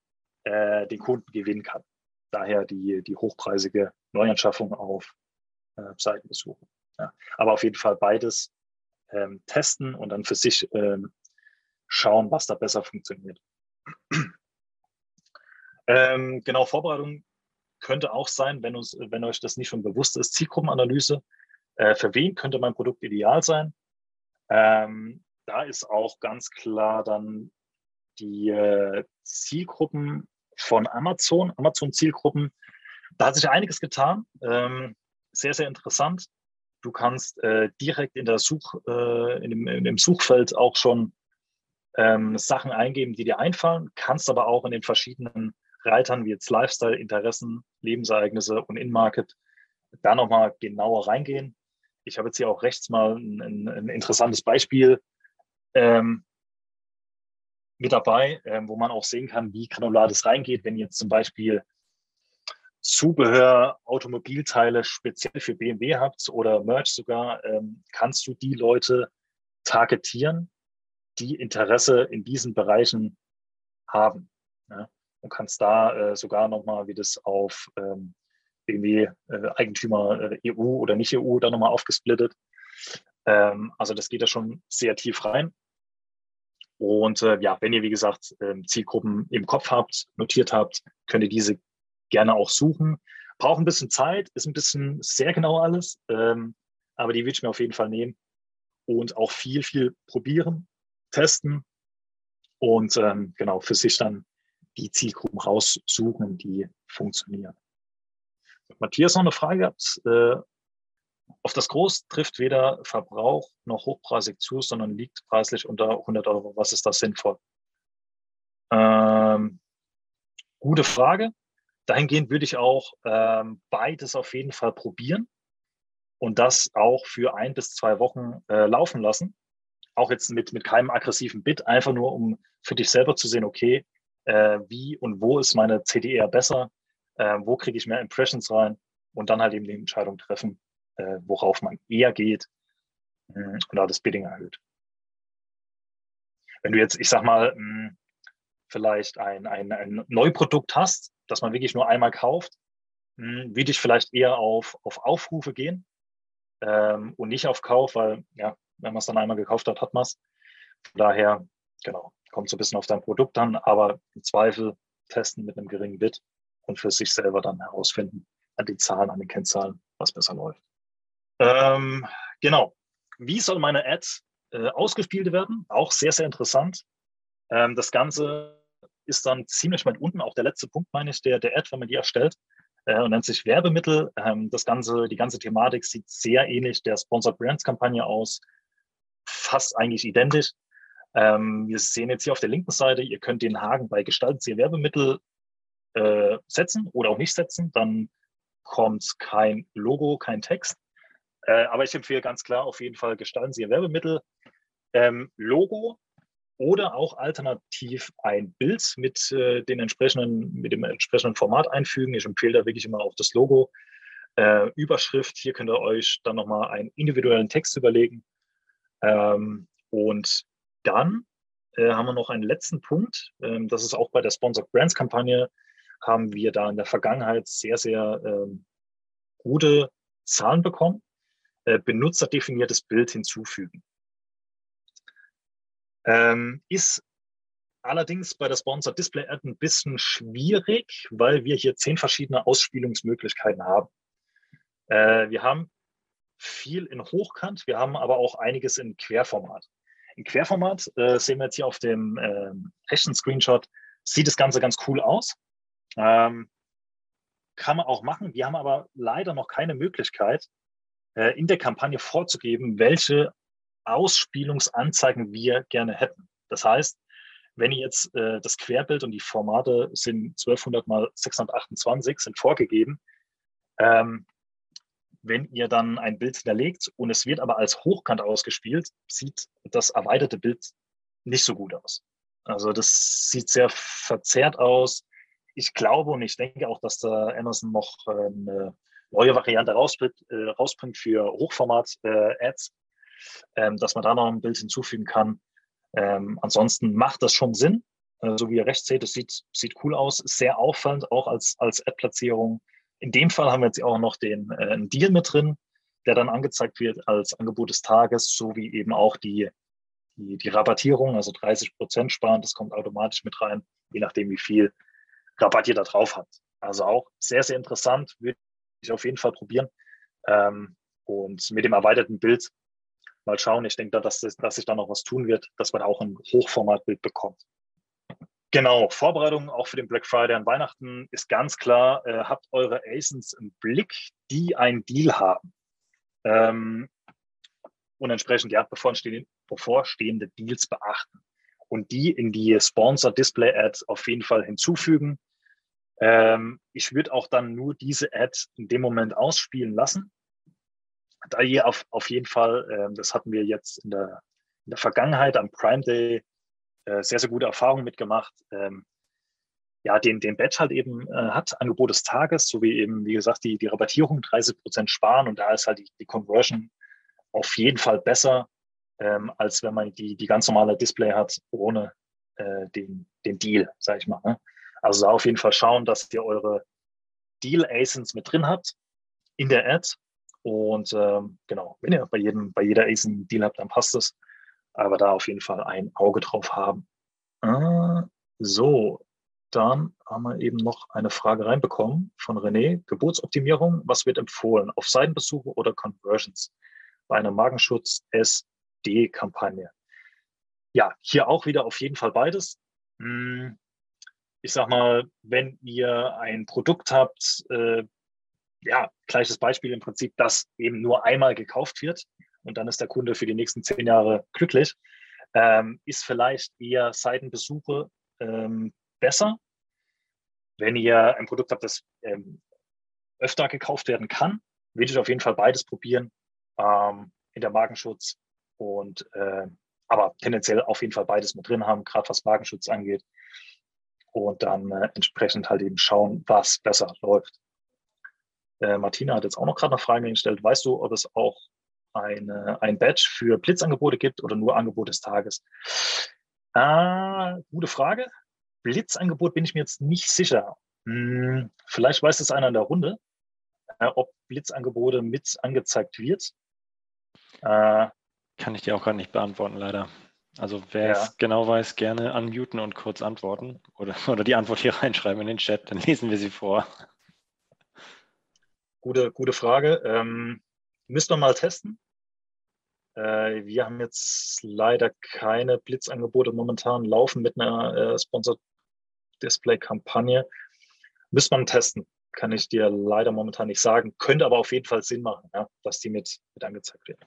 äh, den Kunden gewinnen kann. Daher die, die hochpreisige Neuanschaffung auf äh, Seitenbesuche. Ja. Aber auf jeden Fall beides ähm, testen und dann für sich ähm, schauen, was da besser funktioniert. *clears throat* ähm, genau, Vorbereitung könnte auch sein, wenn, uns, wenn euch das nicht schon bewusst ist, Zielgruppenanalyse äh, für wen könnte mein Produkt ideal sein? Ähm, da ist auch ganz klar dann die äh, Zielgruppen von Amazon, Amazon-Zielgruppen. Da hat sich einiges getan. Ähm, sehr, sehr interessant. Du kannst äh, direkt in, der Such, äh, in, dem, in dem Suchfeld auch schon ähm, Sachen eingeben, die dir einfallen, kannst aber auch in den verschiedenen Reitern wie jetzt Lifestyle, Interessen, Lebensereignisse und In-Market da nochmal genauer reingehen. Ich habe jetzt hier auch rechts mal ein, ein, ein interessantes Beispiel. Ähm, mit dabei, äh, wo man auch sehen kann, wie granular das reingeht. Wenn jetzt zum Beispiel Zubehör, Automobilteile speziell für BMW habt oder Merch sogar, ähm, kannst du die Leute targetieren, die Interesse in diesen Bereichen haben. Ja? Und kannst da äh, sogar nochmal, wie das auf ähm, BMW äh, Eigentümer äh, EU oder nicht EU da nochmal aufgesplittet. Ähm, also das geht da schon sehr tief rein. Und äh, ja, wenn ihr, wie gesagt, ähm, Zielgruppen im Kopf habt, notiert habt, könnt ihr diese gerne auch suchen. Braucht ein bisschen Zeit, ist ein bisschen sehr genau alles, ähm, aber die will ich mir auf jeden Fall nehmen und auch viel, viel probieren, testen und ähm, genau für sich dann die Zielgruppen raussuchen, die funktionieren. Matthias noch eine Frage gehabt. Äh, auf das Groß trifft weder Verbrauch noch hochpreisig zu, sondern liegt preislich unter 100 Euro. Was ist da sinnvoll? Ähm, gute Frage. Dahingehend würde ich auch ähm, beides auf jeden Fall probieren und das auch für ein bis zwei Wochen äh, laufen lassen. Auch jetzt mit, mit keinem aggressiven Bit, einfach nur um für dich selber zu sehen, okay, äh, wie und wo ist meine CDR besser, äh, wo kriege ich mehr Impressions rein und dann halt eben die Entscheidung treffen, äh, worauf man eher geht mh, und da das Bidding erhöht. Wenn du jetzt, ich sag mal, mh, vielleicht ein, ein, ein Neuprodukt hast, das man wirklich nur einmal kauft, mh, würde ich vielleicht eher auf, auf Aufrufe gehen ähm, und nicht auf Kauf, weil ja, wenn man es dann einmal gekauft hat, hat man es. Von daher, genau, kommt so ein bisschen auf dein Produkt an, aber im Zweifel testen mit einem geringen Bit und für sich selber dann herausfinden an den Zahlen, an den Kennzahlen, was besser läuft. Ähm, genau. Wie soll meine Ad äh, ausgespielt werden? Auch sehr, sehr interessant. Ähm, das Ganze ist dann ziemlich weit unten, auch der letzte Punkt, meine ich, der, der Ad, wenn man die erstellt, äh, und nennt sich Werbemittel. Ähm, das ganze, die ganze Thematik sieht sehr ähnlich der Sponsored Brands Kampagne aus, fast eigentlich identisch. Ähm, wir sehen jetzt hier auf der linken Seite, ihr könnt den Haken bei Gestalten Sie Werbemittel äh, setzen oder auch nicht setzen, dann kommt kein Logo, kein Text. Äh, aber ich empfehle ganz klar auf jeden Fall, gestalten Sie Ihr Werbemittel. Ähm, Logo oder auch alternativ ein Bild mit, äh, den entsprechenden, mit dem entsprechenden Format einfügen. Ich empfehle da wirklich immer auch das Logo. Äh, Überschrift, hier könnt ihr euch dann nochmal einen individuellen Text überlegen. Ähm, und dann äh, haben wir noch einen letzten Punkt. Ähm, das ist auch bei der Sponsored Brands Kampagne, haben wir da in der Vergangenheit sehr, sehr ähm, gute Zahlen bekommen. Äh, benutzerdefiniertes Bild hinzufügen. Ähm, ist allerdings bei der Sponsor Display Ad ein bisschen schwierig, weil wir hier zehn verschiedene Ausspielungsmöglichkeiten haben. Äh, wir haben viel in Hochkant, wir haben aber auch einiges in Querformat. In Querformat äh, sehen wir jetzt hier auf dem äh, rechten Screenshot, sieht das Ganze ganz cool aus. Ähm, kann man auch machen. Wir haben aber leider noch keine Möglichkeit, äh, in der Kampagne vorzugeben, welche Ausspielungsanzeigen wir gerne hätten. Das heißt, wenn ihr jetzt äh, das Querbild und die Formate sind 1200 mal 628 sind vorgegeben, ähm, wenn ihr dann ein Bild hinterlegt und es wird aber als hochkant ausgespielt, sieht das erweiterte Bild nicht so gut aus. Also das sieht sehr verzerrt aus. Ich glaube und ich denke auch, dass da Amazon noch eine neue Variante rausbringt, äh, rausbringt für Hochformat-Ads, äh, dass man da noch ein Bild hinzufügen kann. Ähm, ansonsten macht das schon Sinn. Äh, so wie ihr rechts seht, es sieht, sieht cool aus, ist sehr auffallend, auch als, als Ad-Platzierung. In dem Fall haben wir jetzt auch noch den äh, Deal mit drin, der dann angezeigt wird als Angebot des Tages, sowie eben auch die, die, die Rabattierung, also 30 Prozent sparen, das kommt automatisch mit rein, je nachdem, wie viel Rabatt ihr da drauf habt. Also auch sehr, sehr interessant, würde ich auf jeden Fall probieren. Ähm, und mit dem erweiterten Bild mal schauen. Ich denke, dass, dass sich da noch was tun wird, dass man auch ein Hochformatbild bekommt. Genau, Vorbereitung auch für den Black Friday an Weihnachten ist ganz klar, äh, habt eure ASINs im Blick, die einen Deal haben. Ähm, und entsprechend ja bevorstehende, bevorstehende Deals beachten und die in die Sponsor Display Ads auf jeden Fall hinzufügen. Ähm, ich würde auch dann nur diese Ad in dem Moment ausspielen lassen. Da ihr auf, auf jeden Fall, äh, das hatten wir jetzt in der, in der Vergangenheit am Prime Day äh, sehr, sehr gute Erfahrungen mitgemacht. Ähm, ja, den, den Badge halt eben äh, hat, Angebot des Tages, sowie eben, wie gesagt, die, die Rabattierung 30 Prozent sparen und da ist halt die, die Conversion auf jeden Fall besser, ähm, als wenn man die, die ganz normale Display hat, ohne äh, den, den Deal, sage ich mal. Ne? Also auf jeden Fall schauen, dass ihr eure Deal-ASINs mit drin habt in der Ad. Und ähm, genau, wenn ihr bei jedem, bei jeder ASIN Deal habt, dann passt es. Aber da auf jeden Fall ein Auge drauf haben. Äh, so, dann haben wir eben noch eine Frage reinbekommen von René. Geburtsoptimierung, was wird empfohlen? Auf Seitenbesuche oder Conversions? Bei einer Magenschutz-SD-Kampagne. Ja, hier auch wieder auf jeden Fall beides. Hm, ich sag mal, wenn ihr ein Produkt habt, äh, ja, gleiches Beispiel im Prinzip, das eben nur einmal gekauft wird und dann ist der Kunde für die nächsten zehn Jahre glücklich, ähm, ist vielleicht eher Seitenbesuche ähm, besser. Wenn ihr ein Produkt habt, das ähm, öfter gekauft werden kann, würde ich auf jeden Fall beides probieren ähm, in der Magenschutz und äh, aber tendenziell auf jeden Fall beides mit drin haben, gerade was Magenschutz angeht und dann äh, entsprechend halt eben schauen, was besser läuft. Äh, Martina hat jetzt auch noch gerade eine Frage gestellt. Weißt du, ob es auch eine, ein Badge für Blitzangebote gibt oder nur Angebot des Tages? Ah, gute Frage. Blitzangebot bin ich mir jetzt nicht sicher. Hm, vielleicht weiß es einer in der Runde, äh, ob Blitzangebote mit angezeigt wird. Äh, Kann ich dir auch gar nicht beantworten, leider. Also wer ja. es genau weiß, gerne unmuten und kurz antworten oder, *laughs* oder die Antwort hier reinschreiben in den Chat, dann lesen wir sie vor. Gute, gute Frage. Ähm, müssen wir mal testen. Äh, wir haben jetzt leider keine Blitzangebote momentan laufen mit einer äh, Sponsored Display-Kampagne. Müssen wir testen. Kann ich dir leider momentan nicht sagen. Könnte aber auf jeden Fall Sinn machen, ja, dass die mit, mit angezeigt werden.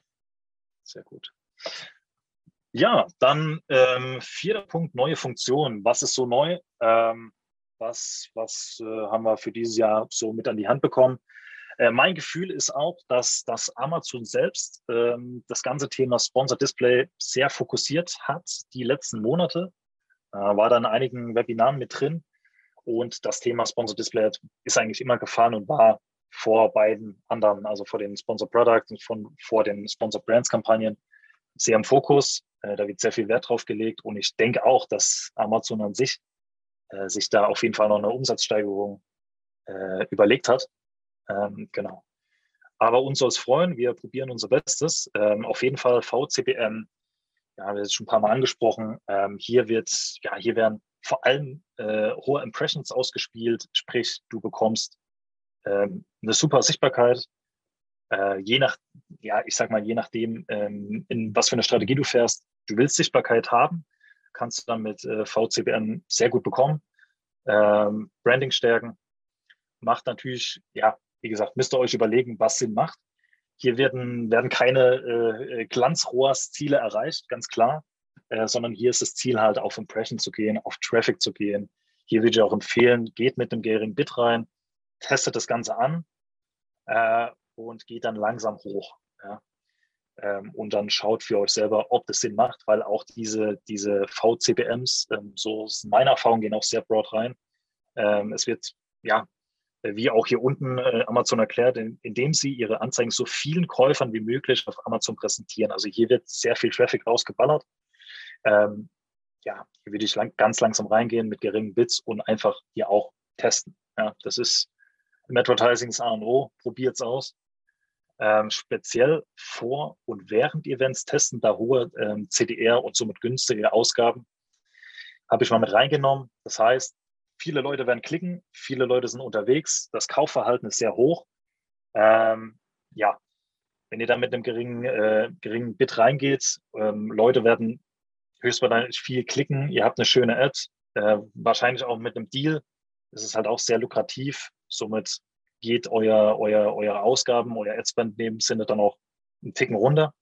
Sehr gut. Ja, dann ähm, vierter Punkt, neue Funktionen. Was ist so neu? Ähm, was was äh, haben wir für dieses Jahr so mit an die Hand bekommen? Äh, mein Gefühl ist auch, dass, dass Amazon selbst ähm, das ganze Thema Sponsor Display sehr fokussiert hat die letzten Monate. Äh, war da in einigen Webinaren mit drin. Und das Thema Sponsor Display ist eigentlich immer gefahren und war vor beiden anderen, also vor den Sponsor Products und von, vor den Sponsor Brands Kampagnen sehr im Fokus. Äh, da wird sehr viel Wert drauf gelegt und ich denke auch, dass Amazon an sich äh, sich da auf jeden Fall noch eine Umsatzsteigerung äh, überlegt hat. Ähm, genau. Aber uns soll es freuen, wir probieren unser Bestes. Ähm, auf jeden Fall VCPM, ja, haben wir jetzt schon ein paar Mal angesprochen. Ähm, hier wird, ja, hier werden vor allem äh, hohe Impressions ausgespielt, sprich, du bekommst ähm, eine super Sichtbarkeit, äh, je nach, ja, ich sag mal, je nachdem, ähm, in was für eine Strategie du fährst, du willst Sichtbarkeit haben, kannst du dann mit äh, VCBN sehr gut bekommen. Ähm, Branding stärken macht natürlich, ja, wie gesagt, müsst ihr euch überlegen, was Sinn macht. Hier werden, werden keine äh, Glanzrohrsziele erreicht, ganz klar, äh, sondern hier ist das Ziel halt auf Impression zu gehen, auf Traffic zu gehen. Hier würde ich auch empfehlen, geht mit einem geringen Bit rein, testet das Ganze an äh, und geht dann langsam hoch. Ja. Ähm, und dann schaut für euch selber, ob das Sinn macht, weil auch diese, diese VCPMs, ähm, so ist meine Erfahrung, gehen auch sehr broad rein. Ähm, es wird, ja, wie auch hier unten äh, Amazon erklärt, in, indem sie ihre Anzeigen so vielen Käufern wie möglich auf Amazon präsentieren. Also hier wird sehr viel Traffic rausgeballert. Ähm, ja, hier würde ich lang, ganz langsam reingehen mit geringen Bits und einfach hier auch testen. Ja, das ist im Advertising das A und O. Probiert es aus ähm, speziell vor und während Events testen, da hohe ähm, CDR und somit günstige Ausgaben, habe ich mal mit reingenommen. Das heißt, viele Leute werden klicken, viele Leute sind unterwegs, das Kaufverhalten ist sehr hoch. Ähm, ja, wenn ihr da mit einem geringen, äh, geringen Bit reingeht, ähm, Leute werden höchstwahrscheinlich viel klicken, ihr habt eine schöne Ad, äh, wahrscheinlich auch mit einem Deal. Das ist halt auch sehr lukrativ. Somit geht euer, euer, eure Ausgaben, euer Adspend in dem Sinne dann auch einen Ticken runter.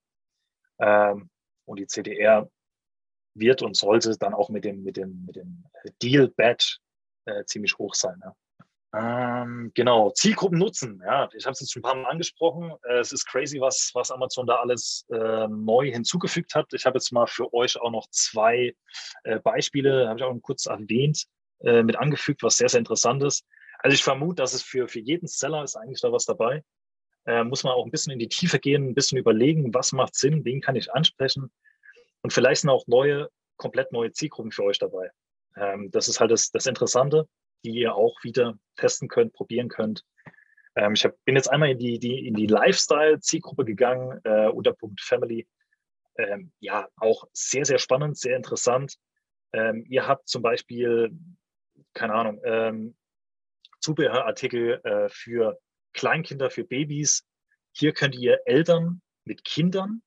Ähm, und die CDR wird und sollte dann auch mit dem, mit dem, mit dem Deal-Badge äh, ziemlich hoch sein. Ja. Ähm, genau, Zielgruppen nutzen. Ja, ich habe es jetzt schon ein paar Mal angesprochen. Äh, es ist crazy, was, was Amazon da alles äh, neu hinzugefügt hat. Ich habe jetzt mal für euch auch noch zwei äh, Beispiele, habe ich auch kurz erwähnt, äh, mit angefügt, was sehr, sehr interessant ist. Also ich vermute, dass es für, für jeden Seller ist eigentlich da was dabei. Äh, muss man auch ein bisschen in die Tiefe gehen, ein bisschen überlegen, was macht Sinn, wen kann ich ansprechen. Und vielleicht sind auch neue, komplett neue Zielgruppen für euch dabei. Ähm, das ist halt das, das Interessante die ihr auch wieder testen könnt, probieren könnt. Ähm, ich hab, bin jetzt einmal in die, die, in die Lifestyle-Zielgruppe gegangen, äh, unter Punkt Family. Ähm, ja, auch sehr, sehr spannend, sehr interessant. Ähm, ihr habt zum Beispiel, keine Ahnung, ähm, Zubehörartikel äh, für Kleinkinder, für Babys. Hier könnt ihr Eltern mit Kindern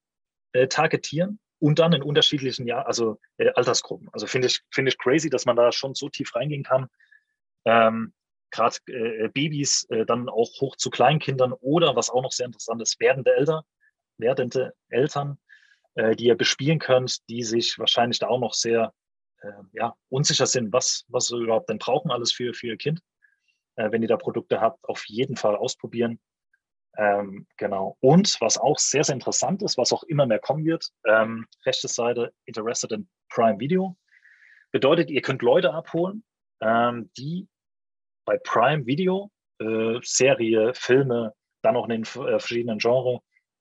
äh, targetieren und dann in unterschiedlichen Jahr, also äh, Altersgruppen. Also finde ich, finde ich crazy, dass man da schon so tief reingehen kann ähm, gerade äh, Babys äh, dann auch hoch zu Kleinkindern oder was auch noch sehr interessant ist, werdende Eltern, werdende Eltern, äh, die ihr bespielen könnt, die sich wahrscheinlich da auch noch sehr äh, ja, unsicher sind, was, was sie überhaupt denn brauchen alles für, für ihr Kind. Äh, wenn ihr da Produkte habt, auf jeden Fall ausprobieren. Ähm, genau. Und was auch sehr, sehr interessant ist, was auch immer mehr kommen wird, ähm, rechte Seite Interested in Prime Video. Bedeutet, ihr könnt Leute abholen, ähm, die bei Prime Video äh, Serie, Filme, dann auch in den äh, verschiedenen Genres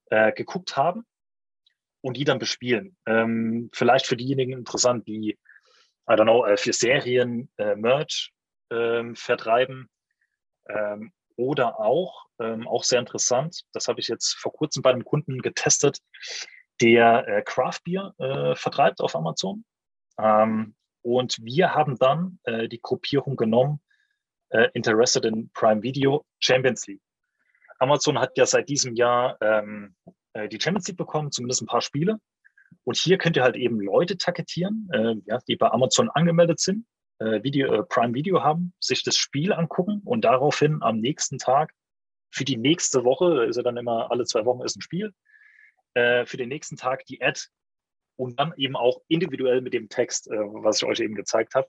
äh, geguckt haben und die dann bespielen. Ähm, vielleicht für diejenigen interessant, die, I don't know, äh, für Serien äh, Merch ähm, vertreiben ähm, oder auch, ähm, auch sehr interessant, das habe ich jetzt vor kurzem bei einem Kunden getestet, der äh, Craft Beer äh, vertreibt auf Amazon. Ähm, und wir haben dann äh, die Gruppierung genommen, äh, Interested in Prime Video Champions League. Amazon hat ja seit diesem Jahr ähm, äh, die Champions League bekommen, zumindest ein paar Spiele. Und hier könnt ihr halt eben Leute targetieren, äh, ja, die bei Amazon angemeldet sind, äh, Video, äh, Prime Video haben, sich das Spiel angucken und daraufhin am nächsten Tag für die nächste Woche, ist ja dann immer alle zwei Wochen ist ein Spiel, äh, für den nächsten Tag die Ad und dann eben auch individuell mit dem Text, äh, was ich euch eben gezeigt habe,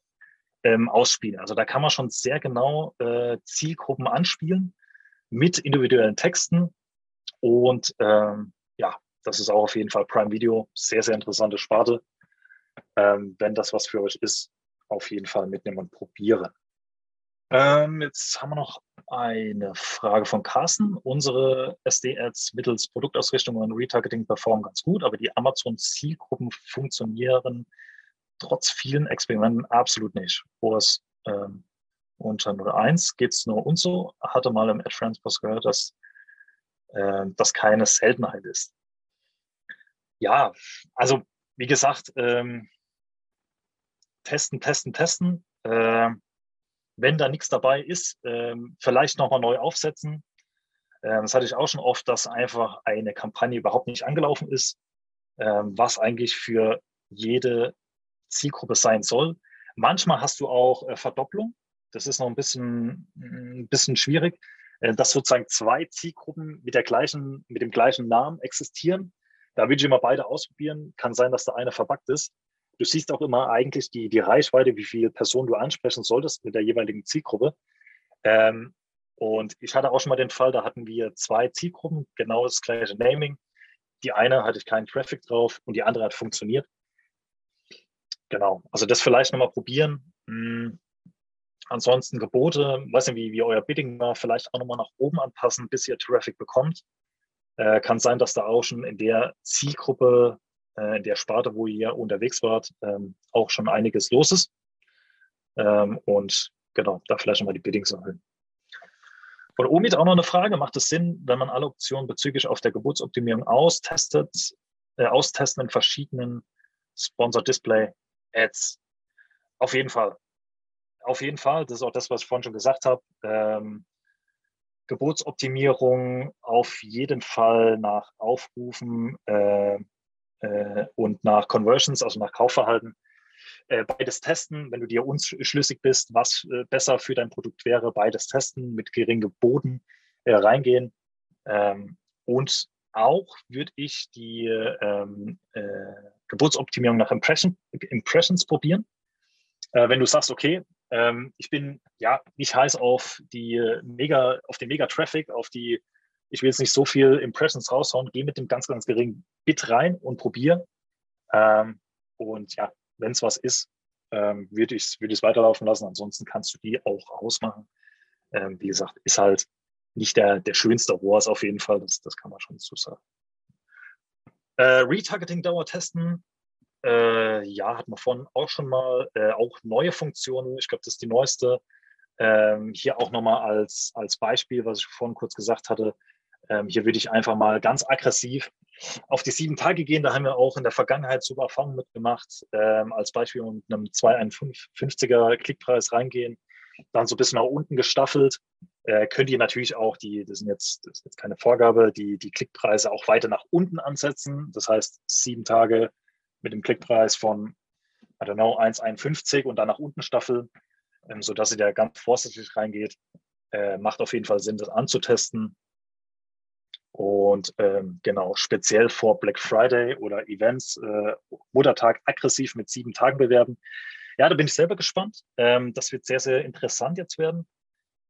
ähm, ausspielen. Also da kann man schon sehr genau äh, Zielgruppen anspielen mit individuellen Texten. Und ähm, ja, das ist auch auf jeden Fall Prime Video. Sehr, sehr interessante Sparte. Ähm, wenn das was für euch ist, auf jeden Fall mitnehmen und probieren. Ähm, jetzt haben wir noch eine Frage von Carsten. Unsere SD-Ads mittels Produktausrichtung und Retargeting performen ganz gut, aber die Amazon-Zielgruppen funktionieren trotz vielen Experimenten absolut nicht. Kurs ähm, unter 0,1 geht es nur uns so. Hatte mal im Ad Transport gehört, dass äh, das keine Seltenheit ist. Ja, also wie gesagt, ähm, testen, testen, testen. Äh, wenn da nichts dabei ist, äh, vielleicht nochmal neu aufsetzen. Äh, das hatte ich auch schon oft, dass einfach eine Kampagne überhaupt nicht angelaufen ist, äh, was eigentlich für jede Zielgruppe sein soll. Manchmal hast du auch äh, Verdopplung. Das ist noch ein bisschen, ein bisschen schwierig, äh, dass sozusagen zwei Zielgruppen mit der gleichen, mit dem gleichen Namen existieren. Da würde ich immer beide ausprobieren. Kann sein, dass der eine verbuggt ist. Du siehst auch immer eigentlich die, die Reichweite, wie viele Personen du ansprechen solltest mit der jeweiligen Zielgruppe. Ähm, und ich hatte auch schon mal den Fall, da hatten wir zwei Zielgruppen, genau das gleiche Naming. Die eine hatte ich keinen Traffic drauf und die andere hat funktioniert. Genau, also das vielleicht nochmal probieren. Hm. Ansonsten Gebote, weiß nicht, wie, wie euer Bidding war, vielleicht auch nochmal nach oben anpassen, bis ihr Traffic bekommt. Äh, kann sein, dass da auch schon in der Zielgruppe, äh, in der Sparte, wo ihr unterwegs wart, ähm, auch schon einiges los ist. Ähm, und genau, da vielleicht nochmal die Biddings erhöhen. Von Omid auch noch eine Frage. Macht es Sinn, wenn man alle Optionen bezüglich auf der Geburtsoptimierung austestet, äh, austesten in verschiedenen Sponsor Display Ads. Auf jeden Fall. Auf jeden Fall. Das ist auch das, was ich vorhin schon gesagt habe. Ähm, Geburtsoptimierung auf jeden Fall nach Aufrufen äh, äh, und nach Conversions, also nach Kaufverhalten. Äh, beides testen, wenn du dir unschlüssig bist, was äh, besser für dein Produkt wäre, beides testen, mit geringem Boden äh, reingehen. Ähm, und auch würde ich die ähm, äh, Geburtsoptimierung nach Impression, Impressions probieren. Äh, wenn du sagst, okay, Ähm, ich bin ja nicht heiß auf die mega, auf den Mega-Traffic, auf die, ich will jetzt nicht so viel Impressions raushauen, gehe mit dem ganz, ganz geringen Bit rein und probiere. Ähm, und ja, wenn es was ist, ähm, würde ich es würd weiterlaufen lassen. Ansonsten kannst du die auch ausmachen. Ähm, wie gesagt, ist halt nicht der, der schönste ROAS auf jeden Fall, das, das kann man schon so sagen. Äh, Retargeting-Dauer testen, äh, ja, hat man vorhin auch schon mal, äh, auch neue Funktionen, ich glaube, das ist die neueste. Ähm, hier auch nochmal als, als Beispiel, was ich vorhin kurz gesagt hatte, ähm, hier würde ich einfach mal ganz aggressiv auf die sieben Tage gehen. Da haben wir auch in der Vergangenheit super Erfahrungen mitgemacht. Ähm, als Beispiel mit einem 2,51er Klickpreis reingehen, dann so ein bisschen nach unten gestaffelt. Äh, könnt ihr natürlich auch die, das, sind jetzt, das ist jetzt keine Vorgabe, die, die Klickpreise auch weiter nach unten ansetzen. Das heißt, sieben Tage mit dem Klickpreis von, I don't know, 1,51 und dann nach unten staffeln, ähm, sodass ihr da ganz vorsichtig reingeht. Äh, macht auf jeden Fall Sinn, das anzutesten. Und ähm, genau, speziell vor Black Friday oder Events, äh, Muttertag aggressiv mit sieben Tagen bewerben. Ja, da bin ich selber gespannt. Ähm, das wird sehr, sehr interessant jetzt werden,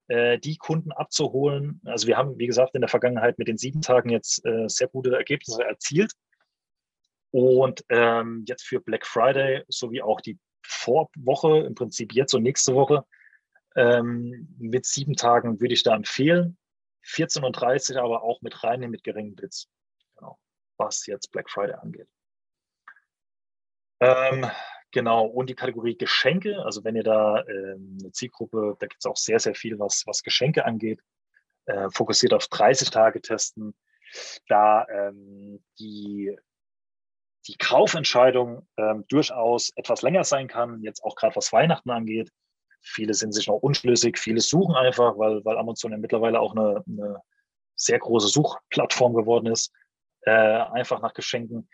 äh, die Kunden abzuholen. Also wir haben, wie gesagt, in der Vergangenheit mit den sieben Tagen jetzt äh, sehr gute Ergebnisse erzielt. Und ähm, jetzt für Black Friday sowie auch die Vorwoche, im Prinzip jetzt und nächste Woche, ähm, mit sieben Tagen würde ich da empfehlen. 14.30 Uhr aber auch mit reinnehmen mit geringen Bits, genau, was jetzt Black Friday angeht. Ähm, genau, und die Kategorie Geschenke, also wenn ihr da ähm, eine Zielgruppe, da gibt es auch sehr, sehr viel, was, was Geschenke angeht, äh, fokussiert auf 30 Tage testen, da ähm, die die Kaufentscheidung ähm, durchaus etwas länger sein kann, jetzt auch gerade was Weihnachten angeht. Viele sind sich noch unschlüssig, viele suchen einfach, weil, weil Amazon ja mittlerweile auch eine, eine sehr große Suchplattform geworden ist, äh, einfach nach Geschenken.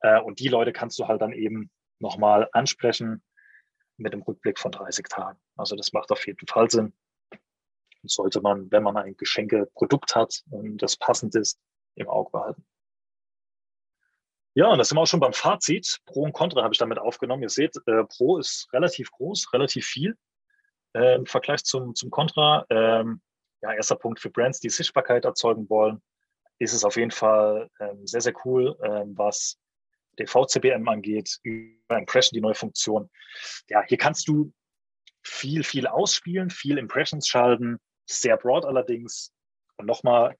Äh, und die Leute kannst du halt dann eben nochmal ansprechen mit dem Rückblick von 30 Tagen. Also das macht auf jeden Fall Sinn. Und sollte man, wenn man ein Geschenkeprodukt hat und das passend ist, im Auge behalten. Ja, und das sind wir auch schon beim Fazit. Pro und Contra habe ich damit aufgenommen. Ihr seht, äh, Pro ist relativ groß, relativ viel äh, im Vergleich zum, zum Contra. Ähm, ja, erster Punkt für Brands, die Sichtbarkeit erzeugen wollen, ist es auf jeden Fall ähm, sehr, sehr cool, ähm, was der VCBM angeht, über Impression, die neue Funktion. Ja, hier kannst du viel, viel ausspielen, viel Impressions schalten, sehr broad allerdings. Und nochmal,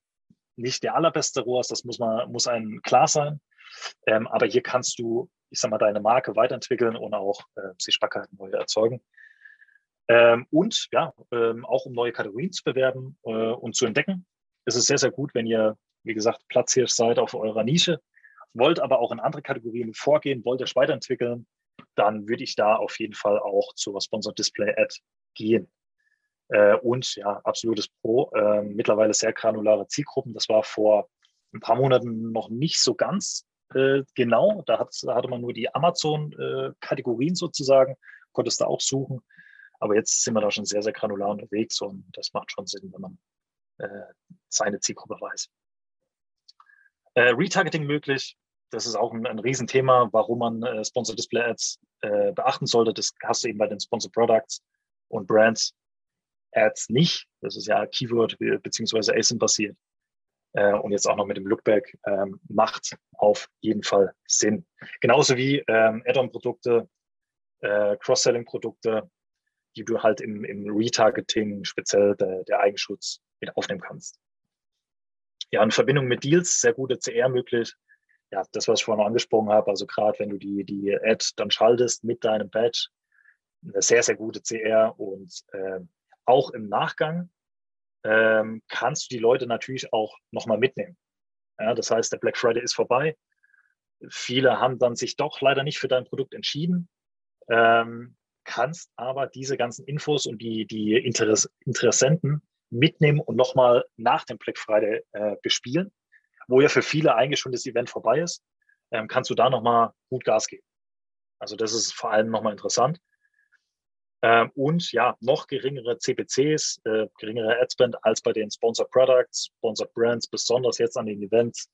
nicht der allerbeste ROAS, das muss man, muss einem klar sein. Ähm, aber hier kannst du, ich sag mal, deine Marke weiterentwickeln und auch äh, Sichtbarkeiten neu erzeugen. Ähm, und ja, ähm, auch um neue Kategorien zu bewerben äh, und zu entdecken. Es ist sehr, sehr gut, wenn ihr, wie gesagt, Platzhirsch seid auf eurer Nische, wollt aber auch in andere Kategorien vorgehen, wollt euch weiterentwickeln, dann würde ich da auf jeden Fall auch zur Sponsored Display Ad gehen. Äh, und ja, absolutes Pro. Äh, mittlerweile sehr granulare Zielgruppen. Das war vor ein paar Monaten noch nicht so ganz äh, genau. Da, da, hatte man nur die Amazon-Kategorien äh, sozusagen, konntest du auch suchen. Aber jetzt sind wir da schon sehr, sehr granular unterwegs und das macht schon Sinn, wenn man äh, seine Zielgruppe weiß. Äh, Retargeting möglich. Das ist auch ein, ein Riesenthema, warum man äh, Sponsor Display Ads äh, beachten sollte. Das hast du eben bei den Sponsor Products und Brands Ads nicht. Das ist ja Keyword bzw. ASIN basiert äh, und jetzt auch noch mit dem Lookback ähm, macht auf jeden Fall Sinn. Genauso wie ähm, Add-on-Produkte, äh, Cross-Selling-Produkte, die du halt im, im Retargeting, speziell der, der Eigenschutz, mit aufnehmen kannst. Ja, in Verbindung mit Deals, sehr gute CR möglich. Ja, das, was ich vorhin angesprochen habe, also gerade wenn du die, die Ad dann schaltest mit deinem Badge, eine sehr, sehr gute CR und äh, auch im Nachgang ähm, kannst du die Leute natürlich auch nochmal mitnehmen. Ja, das heißt, der Black Friday ist vorbei. Viele haben dann sich doch leider nicht für dein Produkt entschieden, ähm, kannst aber diese ganzen Infos und die, die Interess Interessenten mitnehmen und nochmal nach dem Black Friday äh, bespielen, wo ja für viele eigentlich schon das Event vorbei ist, ähm, kannst du da nochmal gut Gas geben. Also das ist vor allem nochmal interessant. Ähm, und ja, noch geringere CPCs, äh, geringere Adspend als bei den Sponsored Products, Sponsored Brands, besonders jetzt an den Events.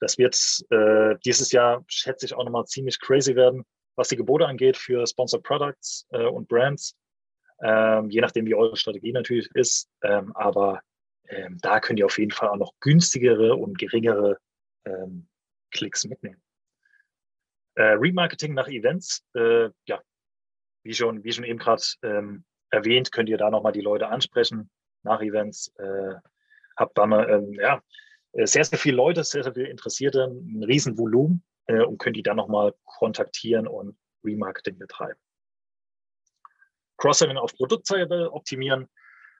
Das wird äh, dieses Jahr, schätze ich, auch nochmal ziemlich crazy werden, was die Gebote angeht für Sponsored Products äh, und Brands. ähm, je nachdem, wie eure Strategie natürlich ist. Ähm, aber ähm, da könnt ihr auf jeden Fall auch noch günstigere und geringere ähm, Klicks mitnehmen. Äh, Remarketing nach Events, äh, ja, wie schon, wie schon eben gerade ähm, erwähnt, könnt ihr da nochmal die Leute ansprechen nach Events. Äh, habt dann ähm, ja, äh, sehr, sehr viele Leute, sehr, sehr viele Interessierte, ein riesen Volumen äh, und könnt die dann nochmal kontaktieren und Remarketing betreiben. Cross-Selling auf Produktseite optimieren.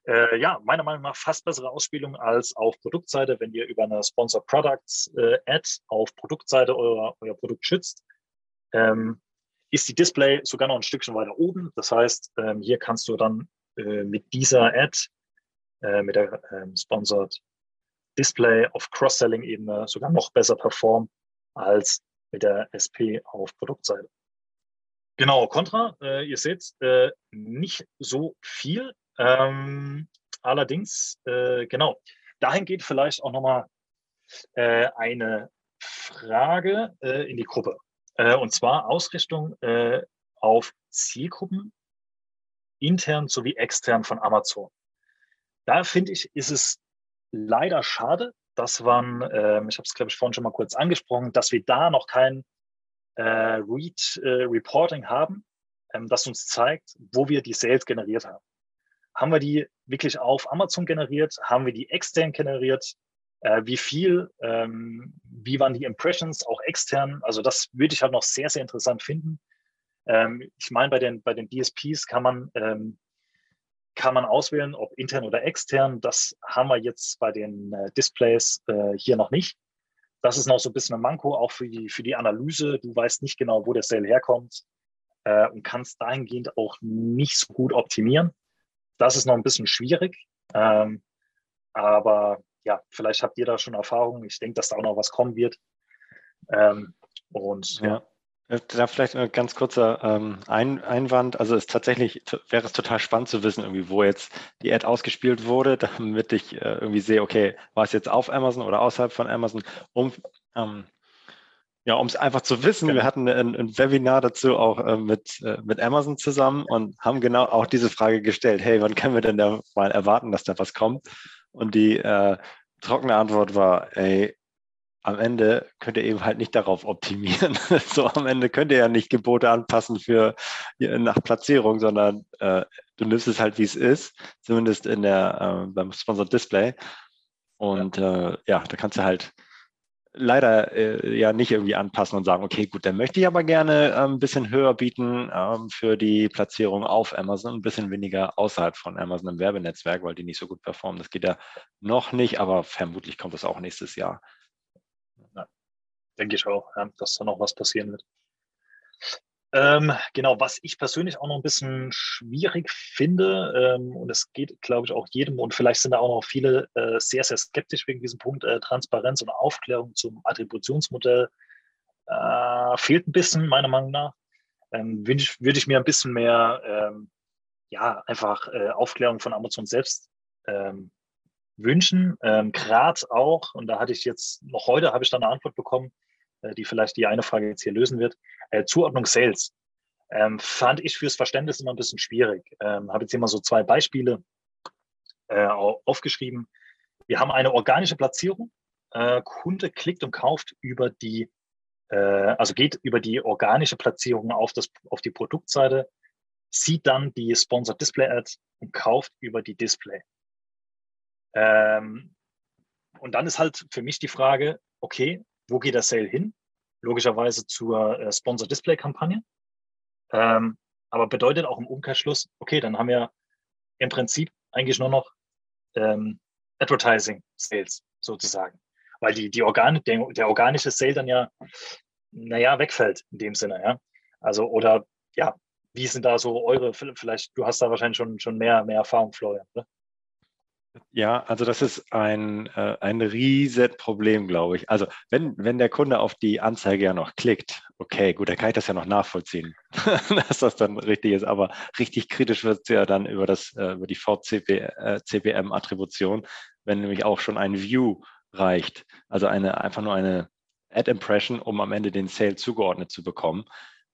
Äh, ja, meiner Meinung nach fast bessere Ausspielung als auf Produktseite, wenn ihr über eine Sponsored Products äh, Ad auf Produktseite euer, euer Produkt schützt. Ähm, ist die Display sogar noch ein Stückchen weiter oben. Das heißt, ähm, hier kannst du dann äh, mit dieser Ad, äh, mit der ähm, Sponsored Display auf Cross-Selling-Ebene sogar noch besser performen als mit der SP auf Produktseite. Genau, Contra, äh, ihr seht, äh, nicht so viel. Ähm, allerdings, äh, genau, dahin geht vielleicht auch nochmal äh, eine Frage äh, in die Gruppe. Äh, und zwar Ausrichtung äh, auf Zielgruppen, intern sowie extern von Amazon. Da finde ich, ist es leider schade, dass man, äh, ich habe es glaube ich vorhin schon mal kurz angesprochen, dass wir da noch kein äh, Read äh, Reporting haben, ähm, das uns zeigt, wo wir die Sales generiert haben. Haben wir die wirklich auf Amazon generiert? Haben wir die extern generiert? Äh, wie viel? Ähm, wie waren die Impressions auch extern? Also das würde ich halt noch sehr, sehr interessant finden. Ähm, ich meine, bei den, bei den DSPs kann man, ähm, kann man auswählen, ob intern oder extern. Das haben wir jetzt bei den äh, Displays äh, hier noch nicht. Das ist noch so ein bisschen ein Manko, auch für die, für die Analyse. Du weißt nicht genau, wo der Sale herkommt äh, und kannst dahingehend auch nicht so gut optimieren. Das ist noch ein bisschen schwierig. Ähm, aber ja, vielleicht habt ihr da schon Erfahrung. Ich denke, dass da auch noch was kommen wird. Ähm, und ja. Äh, da vielleicht ein ganz kurzer ähm, ein Einwand. Also es tatsächlich wäre es total spannend zu wissen, irgendwie, wo jetzt die Ad ausgespielt wurde, *laughs* damit ich äh, irgendwie sehe, okay, war es jetzt auf Amazon oder außerhalb von Amazon, um ähm, ja, um es einfach zu wissen, genau. wir hatten ein, ein, Webinar dazu auch äh, mit, äh, mit Amazon zusammen und haben genau auch diese Frage gestellt, hey, wann können wir denn da mal erwarten, dass da was kommt? Und die äh, trockene Antwort war, ey, am Ende könnt ihr eben halt nicht darauf optimieren. *laughs* so am Ende könnt ihr ja nicht Gebote anpassen für nach Platzierung, sondern äh, du nimmst es halt, wie es ist, zumindest in der äh, beim Sponsored Display. Und ja. Äh, ja, da kannst du halt leider äh, ja nicht irgendwie anpassen und sagen, okay, gut, dann möchte ich aber gerne äh, ein bisschen höher bieten ähm, für die Platzierung auf Amazon, ein bisschen weniger außerhalb von Amazon im Werbenetzwerk, weil die nicht so gut performen. Das geht ja noch nicht, aber vermutlich kommt das auch nächstes Jahr. Denke ich auch, ja, dass da noch was passieren wird. Ähm, genau, was ich persönlich auch noch ein bisschen schwierig finde, ähm, und es geht, glaube ich, auch jedem, und vielleicht sind da auch noch viele äh, sehr, sehr skeptisch wegen diesem Punkt, äh, Transparenz und Aufklärung zum Attributionsmodell, äh, fehlt ein bisschen, meiner Meinung nach. Ähm, Würde ich, würd ich mir ein bisschen mehr, ähm, ja, einfach äh, Aufklärung von Amazon selbst ähm, wünschen. Ähm, Gerade auch, und da hatte ich jetzt, noch heute habe ich da eine Antwort bekommen, die vielleicht die eine Frage jetzt hier lösen wird. Äh, Zuordnung Sales. Ähm, fand ich fürs Verständnis immer ein bisschen schwierig. Ähm, habe jetzt hier mal so zwei Beispiele äh, aufgeschrieben. Wir haben eine organische Platzierung. Äh, Kunde klickt und kauft über die, äh, also geht über die organische Platzierung auf, das, auf die Produktseite, sieht dann die Sponsored Display Ad und kauft über die Display. Ähm, und dann ist halt für mich die Frage, okay, wo geht der Sale hin? Logischerweise zur äh, Sponsor Display Kampagne. Ähm, aber bedeutet auch im Umkehrschluss, okay, dann haben wir im Prinzip eigentlich nur noch ähm, Advertising Sales sozusagen. Weil die, die Organ der, der organische Sale dann ja, naja, wegfällt in dem Sinne, ja. Also, oder ja, wie sind da so eure, vielleicht, du hast da wahrscheinlich schon, schon mehr, mehr Erfahrung, Florian, oder? Ja, also das ist ein, äh, ein Riesenproblem, glaube ich. Also wenn, wenn der Kunde auf die Anzeige ja noch klickt, okay, gut, dann kann ich das ja noch nachvollziehen, *laughs* dass das dann richtig ist. Aber richtig kritisch wird es ja dann über, das, äh, über die VCPM-Attribution, wenn nämlich auch schon ein View reicht. Also eine, einfach nur eine Ad-Impression, um am Ende den Sale zugeordnet zu bekommen.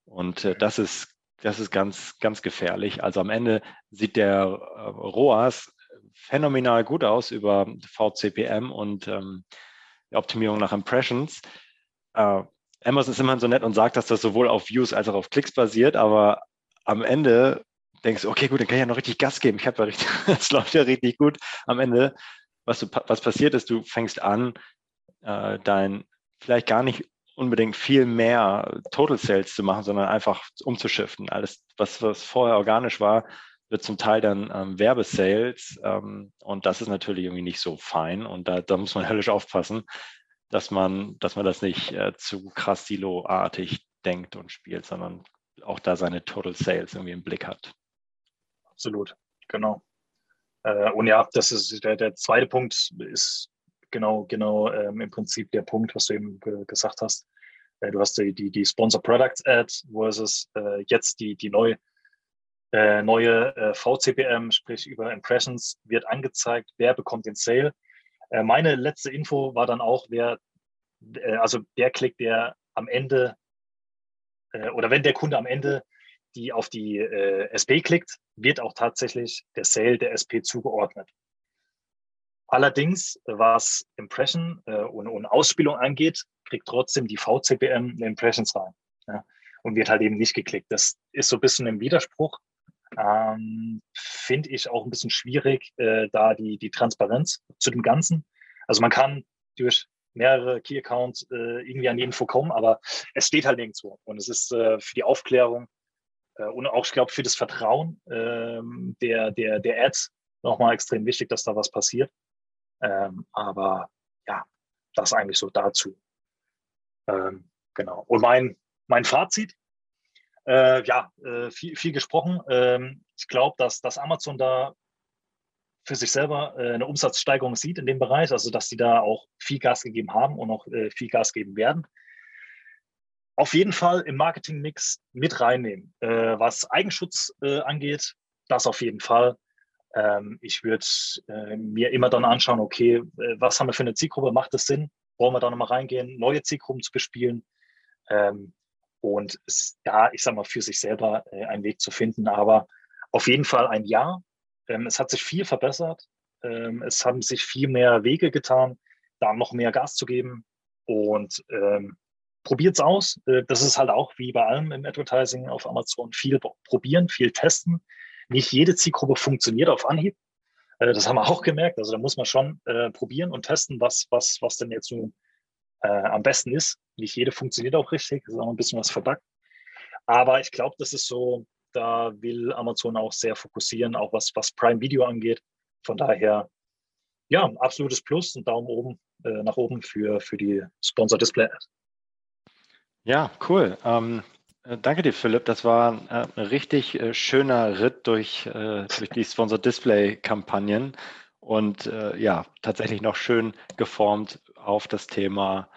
Und äh, das ist das ist ganz, ganz gefährlich. Also am Ende sieht der äh, ROAS phänomenal gut aus über VCPM und ähm, die Optimierung nach Impressions. Äh, Amazon ist immerhin so nett und sagt, dass das sowohl auf Views als auch auf Klicks basiert, aber am Ende denkst du, okay, gut, dann kann ich ja noch richtig Gas geben. Ich habe ja richtig, *laughs* das läuft ja richtig gut. Am Ende, was, du, was passiert ist, du fängst an, äh, dein vielleicht gar nicht unbedingt viel mehr Total Sales zu machen, sondern einfach umzuschiften. Alles, was, was vorher organisch war, wird zum Teil dann ähm, Werbesales ähm, und das ist natürlich irgendwie nicht so fein und da, da muss man höllisch aufpassen, dass man, dass man das nicht äh, zu krass siloartig denkt und spielt, sondern auch da seine Total Sales irgendwie im Blick hat. Absolut, genau. Äh, und ja, das ist der, der zweite Punkt ist genau, genau ähm, im Prinzip der Punkt, was du eben ge gesagt hast. Äh, du hast die, die, die Sponsor Products Ad versus äh, jetzt die, die neue, äh, neue äh, VCPM, sprich über Impressions, wird angezeigt, wer bekommt den Sale. Äh, meine letzte Info war dann auch, wer, äh, also der Klick, der am Ende oder wenn der Kunde am Ende die auf die SP klickt, wird auch tatsächlich der Sale der SP zugeordnet. Allerdings, was Impression äh, und, und, Ausspielung angeht, kriegt trotzdem die VCPM eine Impressions rein ja, und wird halt eben nicht geklickt. Das ist so ein bisschen im Widerspruch. Ähm, Finde ich auch ein bisschen schwierig, äh, da die, die Transparenz zu dem Ganzen. Also man kann durch mehrere Key Accounts äh, irgendwie an die Info kommen, aber es steht halt nirgendwo. Und es ist äh, für die Aufklärung äh, und auch, ich glaube, für das Vertrauen ähm, der, der, der Ads nochmal extrem wichtig, dass da was passiert. Ähm, aber ja, das eigentlich so dazu. Ähm, genau. Und mein, mein Fazit, äh, ja, äh, viel, viel gesprochen. Ähm, ich glaube, dass, dass Amazon da für sich selber äh, eine Umsatzsteigerung sieht in dem Bereich, also dass sie da auch viel Gas gegeben haben und auch äh, viel Gas geben werden. Auf jeden Fall im Marketingmix mit reinnehmen. Äh, was Eigenschutz angeht, das auf jeden Fall. Ähm, ich würde mir immer dann anschauen, okay, was haben wir für eine Zielgruppe? Macht es Sinn? Wollen wir da nochmal reingehen, neue Zielgruppen zu bespielen? Und es, da, ich sag mal, für sich selber äh, einen Weg zu finden. Aber auf jeden Fall ein Ja. Ähm, es hat sich viel verbessert. Ähm, es haben sich viel mehr Wege getan, da noch mehr Gas zu geben. Und ähm, probiert es aus. Äh, das ist halt auch wie bei allem im Advertising auf Amazon viel probieren, viel testen. Nicht jede Zielgruppe funktioniert auf Anhieb. Äh, das haben wir auch gemerkt. Also da muss man schon äh, probieren und testen, was, was, was denn jetzt so äh, am besten ist. Nicht jede funktioniert auch richtig, ist auch ein bisschen was verbuggt. Aber ich glaube, das ist so, da will Amazon auch sehr fokussieren, auch was, was Prime Video angeht. Von daher, ja, absolutes Plus und Daumen oben, äh, nach oben für, für die Sponsor Display Ad. Ja, cool. Ähm, äh, danke dir, Philipp. Das war äh, ein richtig äh, schöner Ritt durch, durch die Sponsor Display Kampagnen und ja, tatsächlich noch schön geformt auf das Thema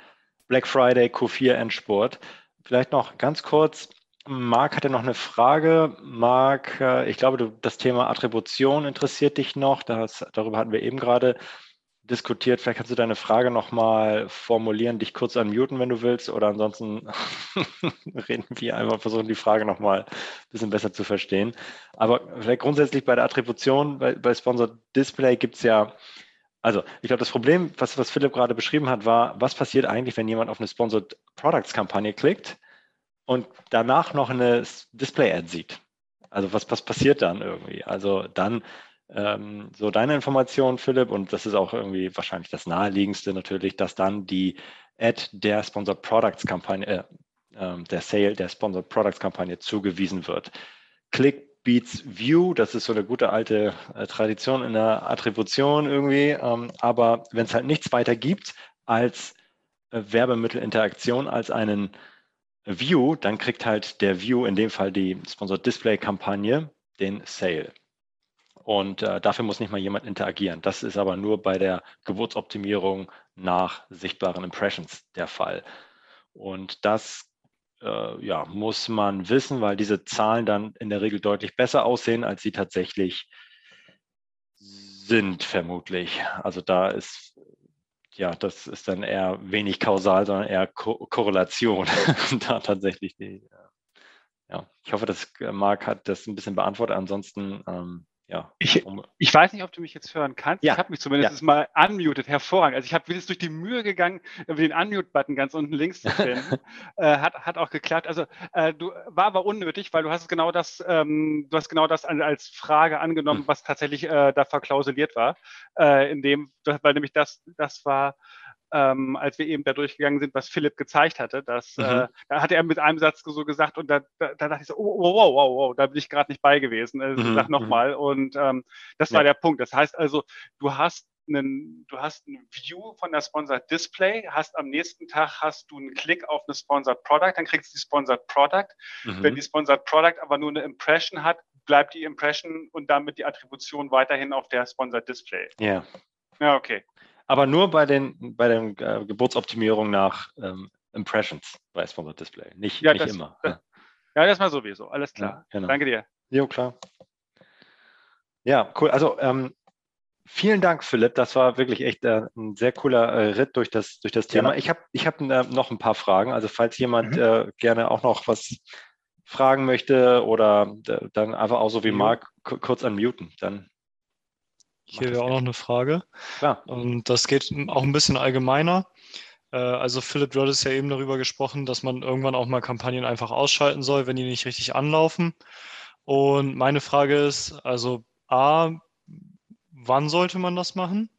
Black Friday Q4 Endsport. Vielleicht noch ganz kurz. Marc hatte noch eine Frage. Marc, ich glaube, du, das Thema Attribution interessiert dich noch. Das, darüber hatten wir eben gerade diskutiert. Vielleicht kannst du deine Frage nochmal formulieren, dich kurz unmuten, wenn du willst, oder ansonsten *laughs* reden wir einfach, versuchen die Frage nochmal ein bisschen besser zu verstehen. Aber vielleicht grundsätzlich bei der Attribution, bei, bei Sponsor Display gibt es ja, also ich glaube, das Problem, was, was Philipp gerade beschrieben hat, war, was passiert eigentlich, wenn jemand auf eine Sponsored Products Kampagne klickt und danach noch eine Display-Ad sieht? Also was, was passiert dann irgendwie? Also dann ähm, so deine Information, Philipp, und das ist auch irgendwie wahrscheinlich das naheliegendste natürlich, dass dann die Ad der Sponsored Products Kampagne, äh, äh, der Sale der Sponsored Products Kampagne zugewiesen wird. Click Beats View, das ist so eine gute alte äh, Tradition in der Attribution irgendwie, ähm, aber wenn es halt nichts weiter gibt als äh, Werbemittelinteraktion, als einen View, dann kriegt halt der View, in dem Fall die Sponsored Display Kampagne, den Sale. Und äh, dafür muss nicht mal jemand interagieren. Das ist aber nur bei der Geburtsoptimierung nach sichtbaren Impressions der Fall. Und das äh, ja, muss man wissen, weil diese Zahlen dann in der Regel deutlich besser aussehen, als sie tatsächlich sind, vermutlich. Also da ist, ja, das ist dann eher wenig kausal, sondern eher Ko Korrelation, *laughs* da tatsächlich die, ja, ich hoffe, dass äh, Marc hat das ein bisschen beantwortet. Ansonsten ähm, ja. Ich, ich, weiß nicht, ob du mich jetzt hören kannst. Ja. Ich habe mich zumindest ja. mal unmuted, hervorragend. Also ich habe jetzt durch die Mühe gegangen, den Unmute-Button ganz unten links zu finden. *laughs* äh, hat, hat auch geklappt. Also äh, du war aber unnötig, weil du hast genau das, ähm, du hast genau das als Frage angenommen, hm. was tatsächlich äh, da verklausuliert war. Äh, in dem, weil nämlich das, das war ähm, als wir eben da durchgegangen sind, was Philipp gezeigt hatte. Dass, mhm. äh, da hatte er mit einem Satz so gesagt und da, da, da dachte ich so, oh, wow, wow, wow, wow, da bin ich gerade nicht bei gewesen. Also, mhm. Sag nochmal. Mhm. Und ähm, das war ja. der Punkt. Das heißt also, du hast einen, du hast ein View von der Sponsored Display, hast am nächsten Tag hast du einen Klick auf eine Sponsored Product, dann kriegst du die Sponsored Product. Mhm. Wenn die Sponsored Product aber nur eine Impression hat, bleibt die Impression und damit die Attribution weiterhin auf der Sponsored Display. Ja. Ja, okay. Aber nur bei den, bei den äh, Geburtsoptimierung nach ähm, Impressions bei Sponsored Display, nicht, ja, nicht das, immer. Das, ja, das mal sowieso, alles klar. Ja, genau. Danke dir. Jo, klar. Ja, cool. Also ähm, vielen Dank, Philipp. Das war wirklich echt äh, ein sehr cooler äh, Ritt durch das, durch das Thema. Ja. Ich habe ich hab, äh, noch ein paar Fragen. Also falls jemand mhm. Äh, gerne auch noch was fragen möchte oder äh, dann einfach auch so wie Marc kurz unmuten, dann hier wäre auch noch eine Frage. Klar. Und das geht auch ein bisschen allgemeiner. Äh, also Philipp, du hattest ja eben darüber gesprochen, dass man irgendwann auch mal Kampagnen einfach ausschalten soll, wenn die nicht richtig anlaufen. Und meine Frage ist, also A, wann sollte man das machen?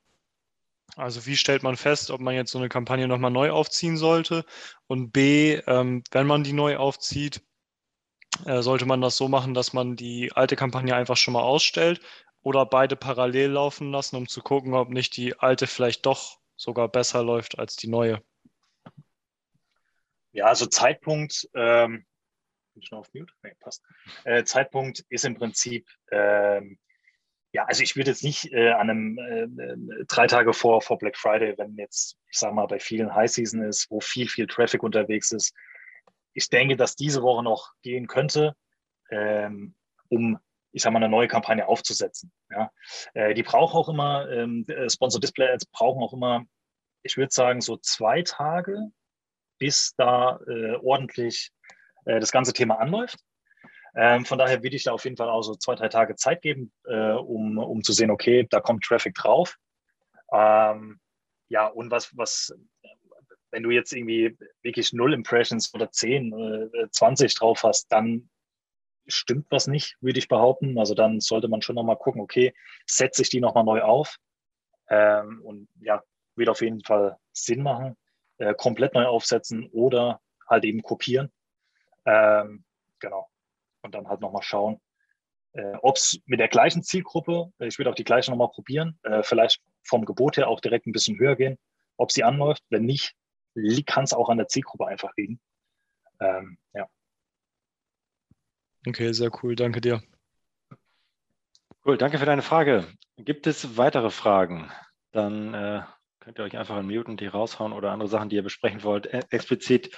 Also wie stellt man fest, ob man jetzt so eine Kampagne nochmal neu aufziehen sollte? Und B, ähm, wenn man die neu aufzieht, äh, sollte man das so machen, dass man die alte Kampagne einfach schon mal ausstellt oder beide parallel laufen lassen, um zu gucken, ob nicht die alte vielleicht doch sogar besser läuft als die neue. Ja, also Zeitpunkt, ähm, bin ich noch auf Mute? Nee, passt. Äh, Zeitpunkt ist im Prinzip, ähm, ja, also ich würde jetzt nicht äh, an einem äh, drei Tage vor, vor Black Friday, wenn jetzt, ich sage mal, bei vielen High Season ist, wo viel, viel Traffic unterwegs ist. Ich denke, dass diese Woche noch gehen könnte, ähm, um ich sage mal, eine neue Kampagne aufzusetzen. Ja. Äh, die brauchen auch immer, ähm, äh, Sponsor Display Ads brauchen auch immer, ich würde sagen, so zwei Tage, bis da äh, ordentlich äh, das ganze Thema anläuft. Ähm, von daher würde ich da auf jeden Fall auch so zwei, drei Tage Zeit geben, äh, um, um zu sehen, okay, da kommt Traffic drauf. Ähm, ja, und was, was, wenn du jetzt irgendwie wirklich null Impressions oder 10, 20 drauf hast, dann stimmt was nicht, würde ich behaupten. Also dann sollte man schon nochmal gucken, okay, setze ich die nochmal neu auf? Ähm, und ja, wird auf jeden Fall Sinn machen, äh, komplett neu aufsetzen oder halt eben kopieren. Ähm, genau. Und dann halt nochmal schauen, äh, ob es mit der gleichen Zielgruppe, äh, ich würde auch die gleiche nochmal probieren, äh, vielleicht vom Gebot her auch direkt ein bisschen höher gehen, ob sie anläuft. Wenn nicht, kann es auch an der Zielgruppe einfach liegen. Ähm, ja. Okay, sehr cool. Danke dir. Cool, danke für deine Frage. Gibt es weitere Fragen? Dann äh, könnt ihr euch einfach unmuten, die raushauen oder andere Sachen, die ihr besprechen wollt, e explizit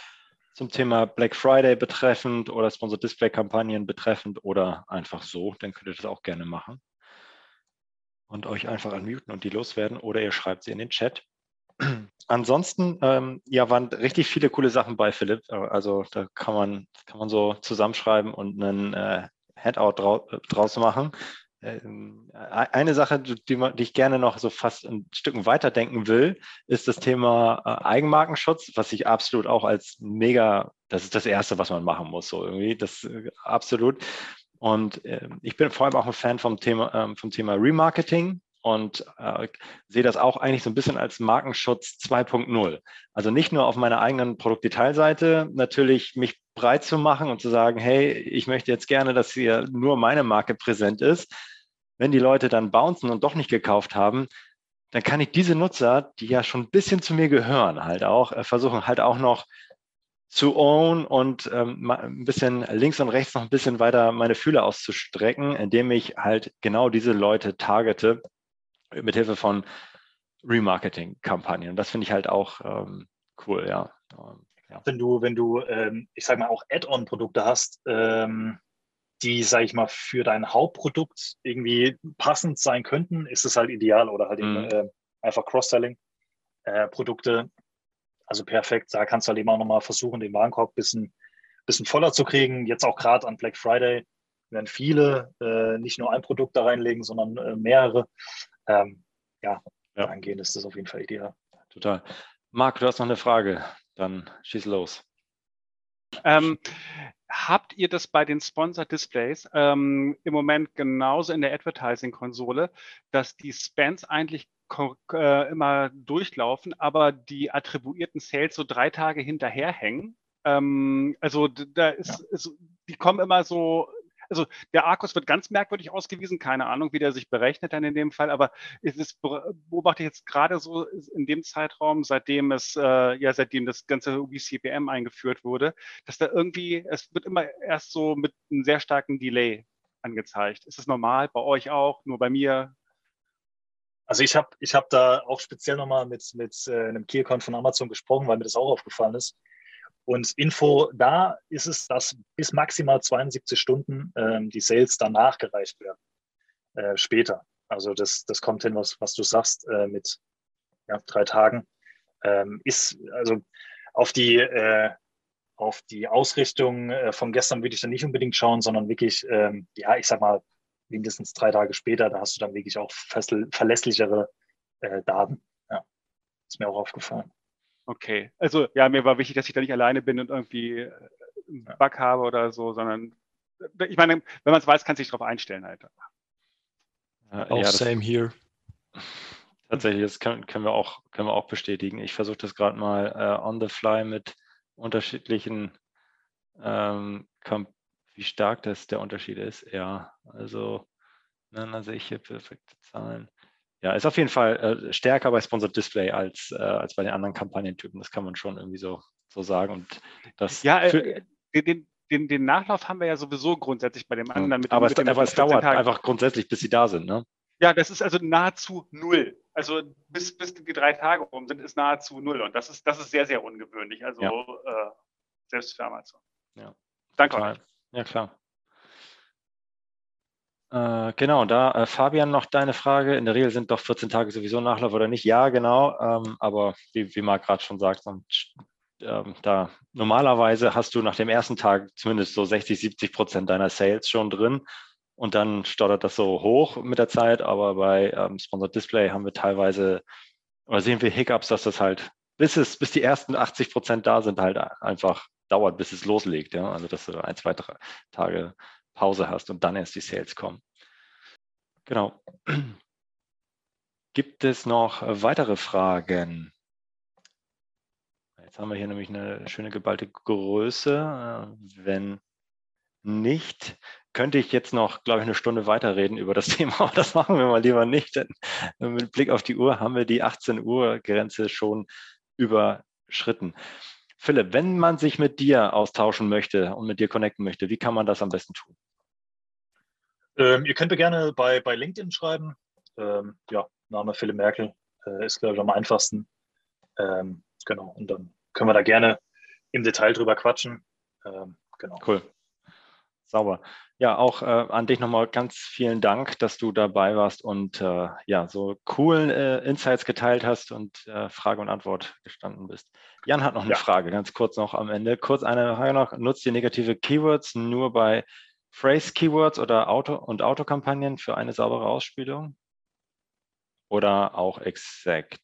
zum Thema Black Friday betreffend oder Sponsor Display Kampagnen betreffend oder einfach so, dann könnt ihr das auch gerne machen und euch einfach unmuten und die loswerden oder ihr schreibt sie in den Chat. Ansonsten, ähm, ja, waren richtig viele coole Sachen bei Philipp. Also da kann man, kann man so zusammenschreiben und einen äh, Headout drau draus machen. Ähm, e-, eine Sache, die, die, ich gerne noch so fast ein Stück weiterdenken will, ist das Thema äh, Eigenmarkenschutz, was ich absolut auch als mega, das ist das Erste, was man machen muss, so irgendwie, das äh, absolut. Und äh, ich bin vor allem auch ein Fan vom Thema, ähm, vom Thema Remarketing und äh, sehe das auch eigentlich so ein bisschen als Markenschutz 2.0. Also nicht nur auf meiner eigenen Produktdetailseite natürlich mich breit zu machen und zu sagen, hey, ich möchte jetzt gerne, dass hier nur meine Marke präsent ist. Wenn die Leute dann bouncen und doch nicht gekauft haben, dann kann ich diese Nutzer, die ja schon ein bisschen zu mir gehören, halt auch äh, versuchen, halt auch noch zu own und ähm, ein bisschen links und rechts noch ein bisschen weiter meine Fühler auszustrecken, indem ich halt genau diese Leute targete mithilfe von Remarketing-Kampagnen. Das finde ich halt auch ähm, cool, ja. Ähm, ja. Wenn du, wenn du, ähm, ich sage mal, auch Add-on-Produkte hast, ähm, die, sage ich mal, für dein Hauptprodukt irgendwie passend sein könnten, ist es halt ideal oder halt mhm. eben, äh, einfach Cross-Selling-Produkte. Äh, also perfekt, da kannst du halt eben auch nochmal versuchen, den Warenkorb ein bisschen bisschen voller zu kriegen. Jetzt auch gerade an Black Friday werden viele äh, nicht nur ein Produkt da reinlegen, sondern äh, mehrere. Ähm, ja, ja, angehen ist das auf jeden Fall ideal. Total. Marc, du hast noch eine Frage. Dann schieß los. Ähm, habt ihr das bei den Sponsored Displays ähm, im Moment genauso in der Advertising-Konsole, dass die Spans eigentlich äh, immer durchlaufen, aber die attribuierten Sales so drei Tage hinterherhängen? Ähm, also da ist, ja. ist, die kommen immer so also der Arcus wird ganz merkwürdig ausgewiesen, keine Ahnung, wie der sich berechnet dann in dem Fall, aber es ist, beobachte ich jetzt gerade so in dem Zeitraum, seitdem es, äh, ja, seitdem das ganze UBCPM eingeführt wurde, dass da irgendwie, es wird immer erst so mit einem sehr starken Delay angezeigt. Ist das normal bei euch auch, nur bei mir? Also ich habe ich hab da auch speziell nochmal mit, mit äh, einem Key-Account von Amazon gesprochen, weil mir das auch aufgefallen ist. Und Info da ist es, dass bis maximal 72 Stunden ähm, die Sales dann nachgereicht werden, äh, später. Also das, das kommt hin, was, was du sagst, äh, mit ja, drei Tagen. Ähm, ist, also auf die, äh, auf die Ausrichtung äh, von gestern würde ich dann nicht unbedingt schauen, sondern wirklich, ähm, ja, ich sag mal, mindestens drei Tage später, da hast du dann wirklich auch verlässlichere äh, Daten. Ja, ist mir auch aufgefallen. Okay, also ja, mir war wichtig, dass ich da nicht alleine bin und irgendwie äh, einen Bug habe oder so, sondern äh, ich meine, wenn man es weiß, kann sich darauf einstellen halt. Ja, auch ja, same here. *laughs* Tatsächlich, das können, können, wir auch, können wir auch bestätigen. Ich versuche das gerade mal äh, on the fly mit unterschiedlichen, ähm, wie stark das der Unterschied ist. Ja, also, dann sehe ich hier perfekte Zahlen. Ja, ist auf jeden Fall äh, stärker bei Sponsored Display als, äh, als bei den anderen Kampagnentypen. Das kann man schon irgendwie so, so sagen. Und das ja, äh, den, den, den Nachlauf haben wir ja sowieso grundsätzlich bei dem anderen. Mit aber, dem, es, aber es dauert Tagen. einfach grundsätzlich, bis sie da sind, ne? Ja, das ist also nahezu null. Also bis, bis die drei Tage rum sind, ist nahezu null. Und das ist, das ist sehr, sehr ungewöhnlich. Also ja. äh, selbst für Amazon. Ja. Danke euch. Ja, klar. Äh, genau, da äh, Fabian noch deine Frage. In der Regel sind doch 14 Tage sowieso Nachlauf oder nicht? Ja, genau. Ähm, aber wie, wie Marc gerade schon sagt, und, ähm, da normalerweise hast du nach dem ersten Tag zumindest so 60, 70 Prozent deiner Sales schon drin. Und dann stottert das so hoch mit der Zeit. Aber bei ähm, Sponsored Display haben wir teilweise oder sehen wir Hiccups, dass das halt bis es, bis die ersten 80 Prozent da sind, halt einfach dauert, bis es loslegt. Ja? Also dass du ein, zwei, drei Tage Pause hast und dann erst die Sales kommen. Genau. *clears throat* Gibt es noch weitere Fragen? Jetzt haben wir hier nämlich eine schöne geballte Größe. Wenn nicht, könnte ich jetzt noch, glaube ich, eine Stunde weiterreden über das *laughs* Thema, aber das machen wir mal lieber nicht, denn mit Blick auf die Uhr haben wir die 18 Uhr Grenze schon überschritten. Philipp, wenn man sich mit dir austauschen möchte und mit dir connecten möchte, wie kann man das am besten tun? Ähm, ihr könnt mir gerne bei, bei LinkedIn schreiben. Ähm, ja, Name Philipp Merkel äh, ist, glaube ich, am einfachsten. Ähm, genau, und dann können wir da gerne im Detail drüber quatschen. Ähm, genau. Cool. Sauber. Ja, auch äh, an dich nochmal ganz vielen Dank, dass du dabei warst und äh, ja, so coolen äh, Insights geteilt hast und äh, Frage und Antwort gestanden bist. Jan hat noch eine ja. Frage, ganz kurz noch am Ende. Kurz eine Frage noch. Nutzt ihr negative Keywords nur bei Phrase-Keywords oder Auto- und Autokampagnen für eine saubere Ausspielung? Oder auch exakt?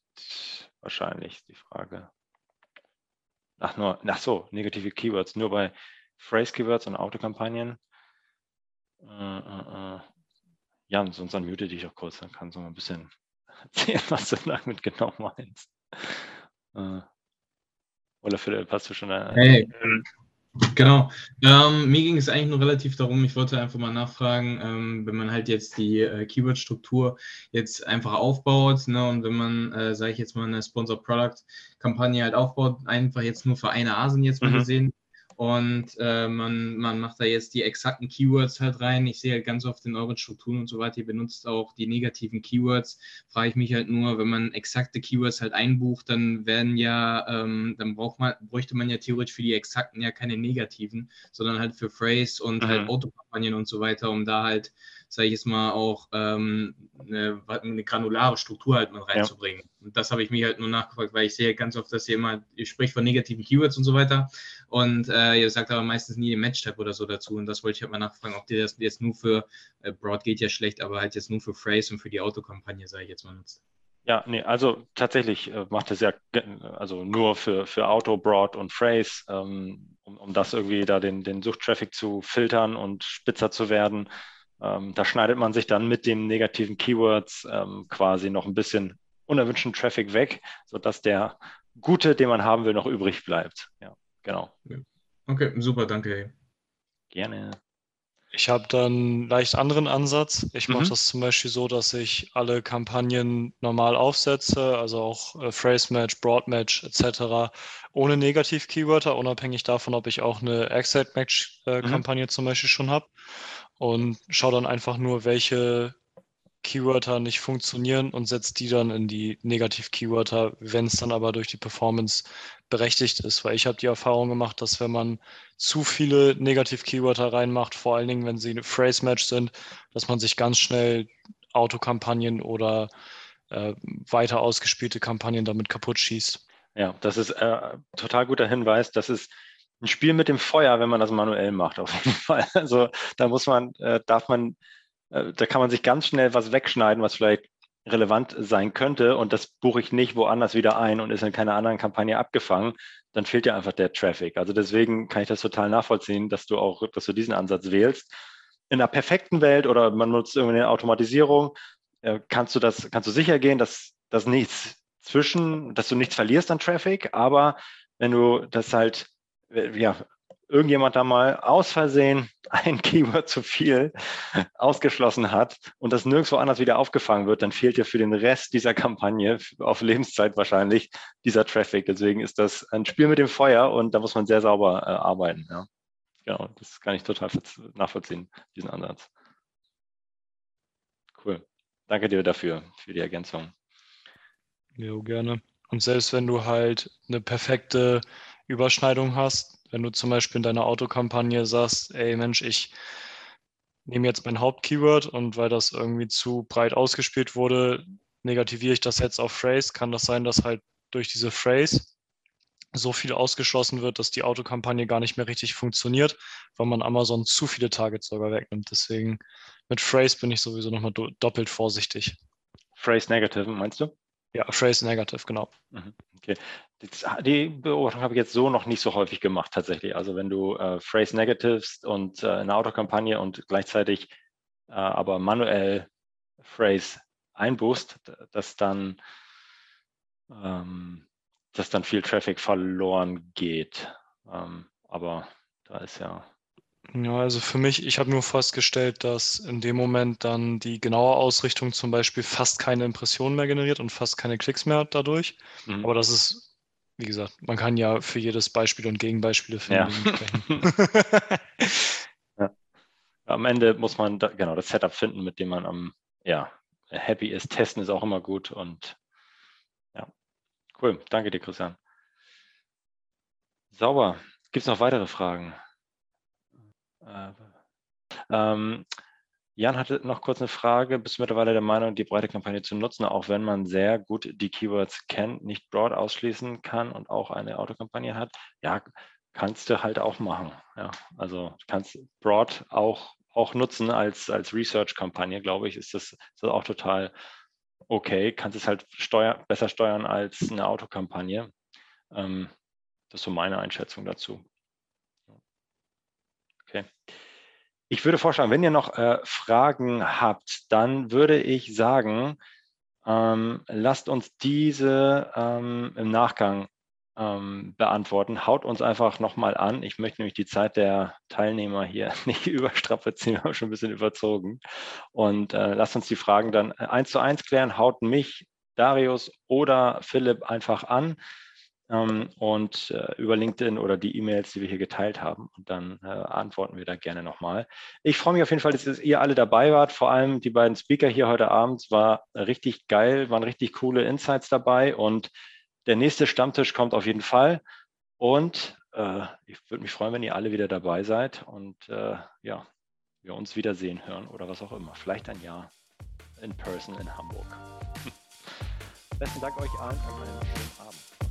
Wahrscheinlich ist die Frage. Ach, nur, ach so, negative Keywords, nur bei Phrase-Keywords und Autokampagnen. Äh, äh, äh. Jan, sonst unmute dich auch kurz, dann kannst du mal ein bisschen *laughs* erzählen, was du damit genau meinst. Äh. Oder Philipp, hast du schon eine. Hey, ähm, Genau. Ähm, mir ging es eigentlich nur relativ darum, ich wollte einfach mal nachfragen, ähm, wenn man halt jetzt die äh, Keyword-Struktur jetzt einfach aufbaut ne, und wenn man, äh, sage ich jetzt mal, eine Sponsor-Product-Kampagne halt aufbaut, einfach jetzt nur für eine Asen jetzt mal mhm. gesehen, und äh, man, man macht da jetzt die exakten Keywords halt rein. Ich sehe halt ganz oft in euren Strukturen und so weiter, ihr benutzt auch die negativen Keywords. Frage ich mich halt nur, wenn man exakte Keywords halt einbucht, dann werden ja, ähm, dann braucht man, bräuchte man ja theoretisch für die exakten ja keine negativen, sondern halt für Phrase und mhm. halt Autokampagnen und so weiter, um da halt sage ich jetzt mal, auch ähm, eine, eine, granulare Struktur halt mal reinzubringen. Ja. Und das habe ich mir halt nur nachgefragt, weil ich sehe ganz oft, dass ihr immer, ihr spricht von negativen Keywords und so weiter und äh, ihr sagt aber meistens nie den Match-Tab oder so dazu und das wollte ich halt mal nachfragen, ob ihr das jetzt nur für, äh, Broad geht ja schlecht, aber halt jetzt nur für Phrase und für die Autokampagne, sage ich jetzt mal, nutzt. Ja, nee, also tatsächlich äh, macht es ja also nur für, für Auto, Broad und Phrase, ähm, um, um das irgendwie da den, den Suchtraffic zu filtern und spitzer zu werden. Ähm, da schneidet man sich dann mit den negativen Keywords ähm, quasi noch ein bisschen unerwünschten Traffic weg, sodass der gute, den man haben will, noch übrig bleibt. Ja, genau. Okay, super, danke. Gerne. Ich habe dann einen leicht anderen Ansatz. Ich mhm. mache das zum Beispiel so, dass ich alle Kampagnen normal aufsetze, also auch äh, Phrase Match, Broad Match etc. ohne Negativ-Keywörter, unabhängig davon, ob ich auch eine Exact Match-Kampagne äh, mhm. zum Beispiel schon habe. Und schaue dann einfach nur, welche Keywörter nicht funktionieren und setzt die dann in die Negativ-Keywörter, wenn es dann aber durch die Performance berechtigt ist. Weil ich habe die Erfahrung gemacht, dass wenn man zu viele Negativ-Keywörter reinmacht, vor allen Dingen, wenn sie eine Phrase-Match sind, dass man sich ganz schnell Autokampagnen oder äh, weiter ausgespielte Kampagnen damit kaputt schießt. Ja, das ist äh, total guter Hinweis. Das ist ein Spiel mit dem Feuer, wenn man das manuell macht, auf jeden *laughs* Fall. Also da muss man, äh, darf man äh, da kann man sich ganz schnell was wegschneiden, was vielleicht relevant sein könnte und das buche ich nicht woanders wieder ein und ist in keiner anderen Kampagne abgefangen, dann fehlt ja einfach der Traffic. Also deswegen kann ich das total nachvollziehen, dass du auch, dass du diesen Ansatz wählst. In einer perfekten Welt oder man nutzt irgendwie eine Automatisierung, äh, kannst du das, kannst du sicher gehen, dass das nichts zwischen, dass du nichts verlierst an Traffic, aber wenn du das halt ja, irgendjemand da mal aus Versehen *laughs* ein Keyword zu viel *laughs* ausgeschlossen hat und das nirgendwo anders wieder aufgefangen wird, dann fehlt ja für den Rest dieser Kampagne *laughs* auf Lebenszeit wahrscheinlich dieser Traffic. Deswegen ist das ein Spiel mit dem Feuer und da muss man sehr sauber äh, arbeiten. Ja. Genau, das kann ich total nachvollziehen, diesen Ansatz. Cool. Danke dir dafür, für die Ergänzung. Ja, gerne. Und selbst wenn du halt eine perfekte Überschneidung hast, wenn du zum Beispiel in deiner Autokampagne sagst, ey Mensch, ich nehme jetzt mein Hauptkeyword und weil das irgendwie zu breit ausgespielt wurde, negativiere ich das jetzt auf Phrase, kann das sein, dass halt durch diese Phrase so viel ausgeschlossen wird, dass die Autokampagne gar nicht mehr richtig funktioniert, weil man Amazon zu viele Targets sogar wegnimmt. Deswegen mit Phrase bin ich sowieso nochmal doppelt vorsichtig. Phrase Negative, meinst du? Ja, Phrase Negative, genau. Mhm, okay. Die Beobachtung habe ich jetzt so noch nicht so häufig gemacht, tatsächlich. Also wenn du äh, Phrase Negatives und äh, eine Autokampagne und gleichzeitig äh, aber manuell Phrase einbuchst, dass dann, ähm, dass dann viel Traffic verloren geht. Ähm, aber da ist ja ja, also für mich, ich habe nur festgestellt, dass in dem Moment dann die genaue Ausrichtung zum Beispiel fast keine Impressionen mehr generiert und fast keine Klicks mehr dadurch. Mhm. Aber das ist, wie gesagt, man kann ja für jedes Beispiel und Gegenbeispiele finden. *laughs* *laughs* Ja. ja. Am Ende muss man da, genau das Setup finden, mit dem man am ja, happy ist. Testen ist auch immer gut und ja, cool. Danke dir, Christian. Sauber. Gibt es noch weitere Fragen? Äh, ähm, Jan hatte noch kurz eine Frage. Bist du mittlerweile der Meinung, die breite Kampagne zu nutzen, auch wenn man sehr gut die Keywords kennt, nicht broad ausschließen kann und auch eine Autokampagne hat? Ja, kannst du halt auch machen. Ja, also kannst broad auch, auch nutzen als, als Research-Kampagne, glaube ich, ist das, ist das auch total okay. Kannst es halt steuer, besser steuern als eine Autokampagne. Ähm, das ist so meine Einschätzung dazu. Okay. Ich würde vorschlagen, wenn ihr noch äh, Fragen habt, dann würde ich sagen, ähm, lasst uns diese ähm, im Nachgang ähm, beantworten. Haut uns einfach nochmal an. Ich möchte nämlich die Zeit der Teilnehmer hier *laughs* nicht überstrapazieren, wir haben schon ein bisschen überzogen. Und äh, lasst uns die Fragen dann eins zu eins klären. Haut mich, Darius oder Philipp einfach an ähm, und äh, über LinkedIn oder die E-Mails, die wir hier geteilt haben. Und dann äh, antworten wir da gerne nochmal. Ich freue mich auf jeden Fall, dass ihr alle dabei wart. Vor allem die beiden Speaker hier heute Abend war richtig geil, waren richtig coole Insights dabei. Und der nächste Stammtisch kommt auf jeden Fall. Und äh, ich würde mich freuen, wenn ihr alle wieder dabei seid. Und äh, ja, wir uns wiedersehen hören oder was auch immer. Vielleicht ein Jahr in person in Hamburg. *laughs* Besten Dank euch allen und einen schönen Abend.